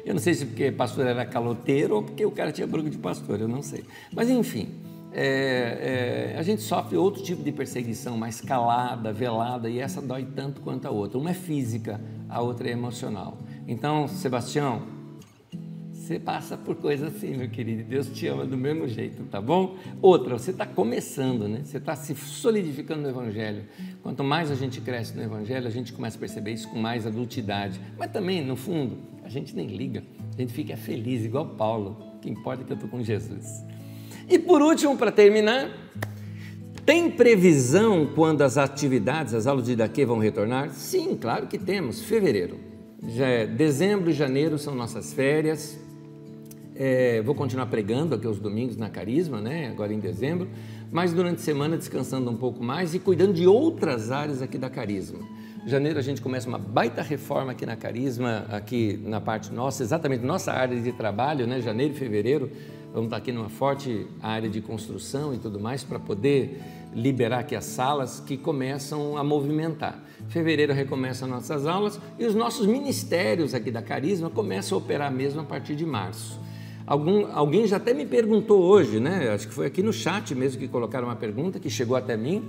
[SPEAKER 1] eu não sei se porque pastor era caloteiro ou porque o cara tinha branco de pastor, eu não sei. Mas enfim, é, é, a gente sofre outro tipo de perseguição, mais calada, velada, e essa dói tanto quanto a outra. Uma é física, a outra é emocional. Então, Sebastião, você passa por coisas assim, meu querido. Deus te ama do mesmo jeito, tá bom? Outra, você está começando, né? Você está se solidificando no Evangelho. Quanto mais a gente cresce no Evangelho, a gente começa a perceber isso com mais adultidade. Mas também, no fundo, a gente nem liga. A gente fica feliz, igual Paulo. O que importa é que eu estou com Jesus. E por último, para terminar, tem previsão quando as atividades, as aulas de daqui vão retornar? Sim, claro que temos. Fevereiro. Já é dezembro e janeiro são nossas férias. É, vou continuar pregando aqui os domingos na Carisma, né? Agora em dezembro, mas durante a semana descansando um pouco mais e cuidando de outras áreas aqui da Carisma. Janeiro a gente começa uma baita reforma aqui na Carisma, aqui na parte nossa, exatamente nossa área de trabalho, né? Janeiro e fevereiro Vamos estar aqui numa forte área de construção e tudo mais para poder liberar aqui as salas que começam a movimentar. Fevereiro recomeçam nossas aulas e os nossos ministérios aqui da Carisma começam a operar mesmo a partir de março. Algum, alguém já até me perguntou hoje, né? Acho que foi aqui no chat mesmo que colocaram uma pergunta que chegou até mim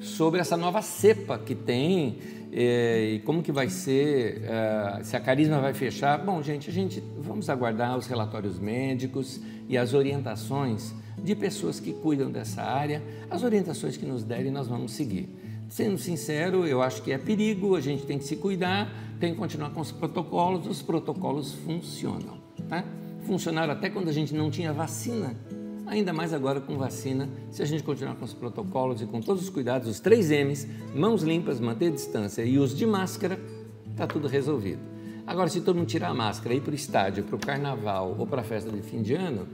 [SPEAKER 1] sobre essa nova cepa que tem eh, e como que vai ser, eh, se a Carisma vai fechar. Bom, gente, a gente vamos aguardar os relatórios médicos e as orientações de pessoas que cuidam dessa área, as orientações que nos derem nós vamos seguir. Sendo sincero, eu acho que é perigo, a gente tem que se cuidar, tem que continuar com os protocolos, os protocolos funcionam. Tá? Funcionaram até quando a gente não tinha vacina, ainda mais agora com vacina, se a gente continuar com os protocolos e com todos os cuidados, os três M's, mãos limpas, manter distância e uso de máscara, está tudo resolvido. Agora, se todo mundo tirar a máscara e ir para o estádio, para o carnaval ou para a festa de fim de ano,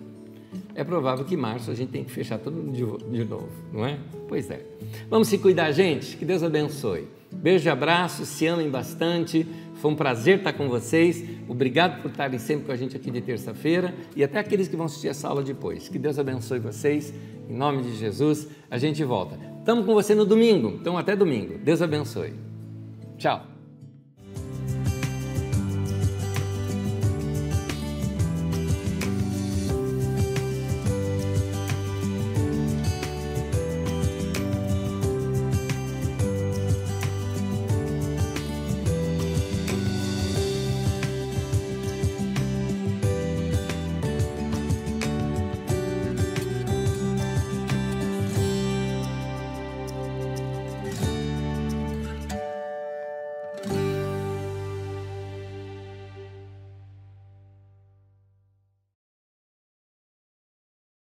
[SPEAKER 1] é provável que em março a gente tem que fechar tudo de, novo, não é? Pois é. Vamos se cuidar, gente? Que Deus abençoe. Beijo e abraço, se amem bastante. Foi um prazer estar com vocês. Obrigado por estarem sempre com a gente aqui de terça-feira e até aqueles que vão assistir essa aula depois. Que Deus abençoe vocês. Em nome de Jesus, a gente volta. Estamos com você no domingo, então até domingo. Deus abençoe. Tchau.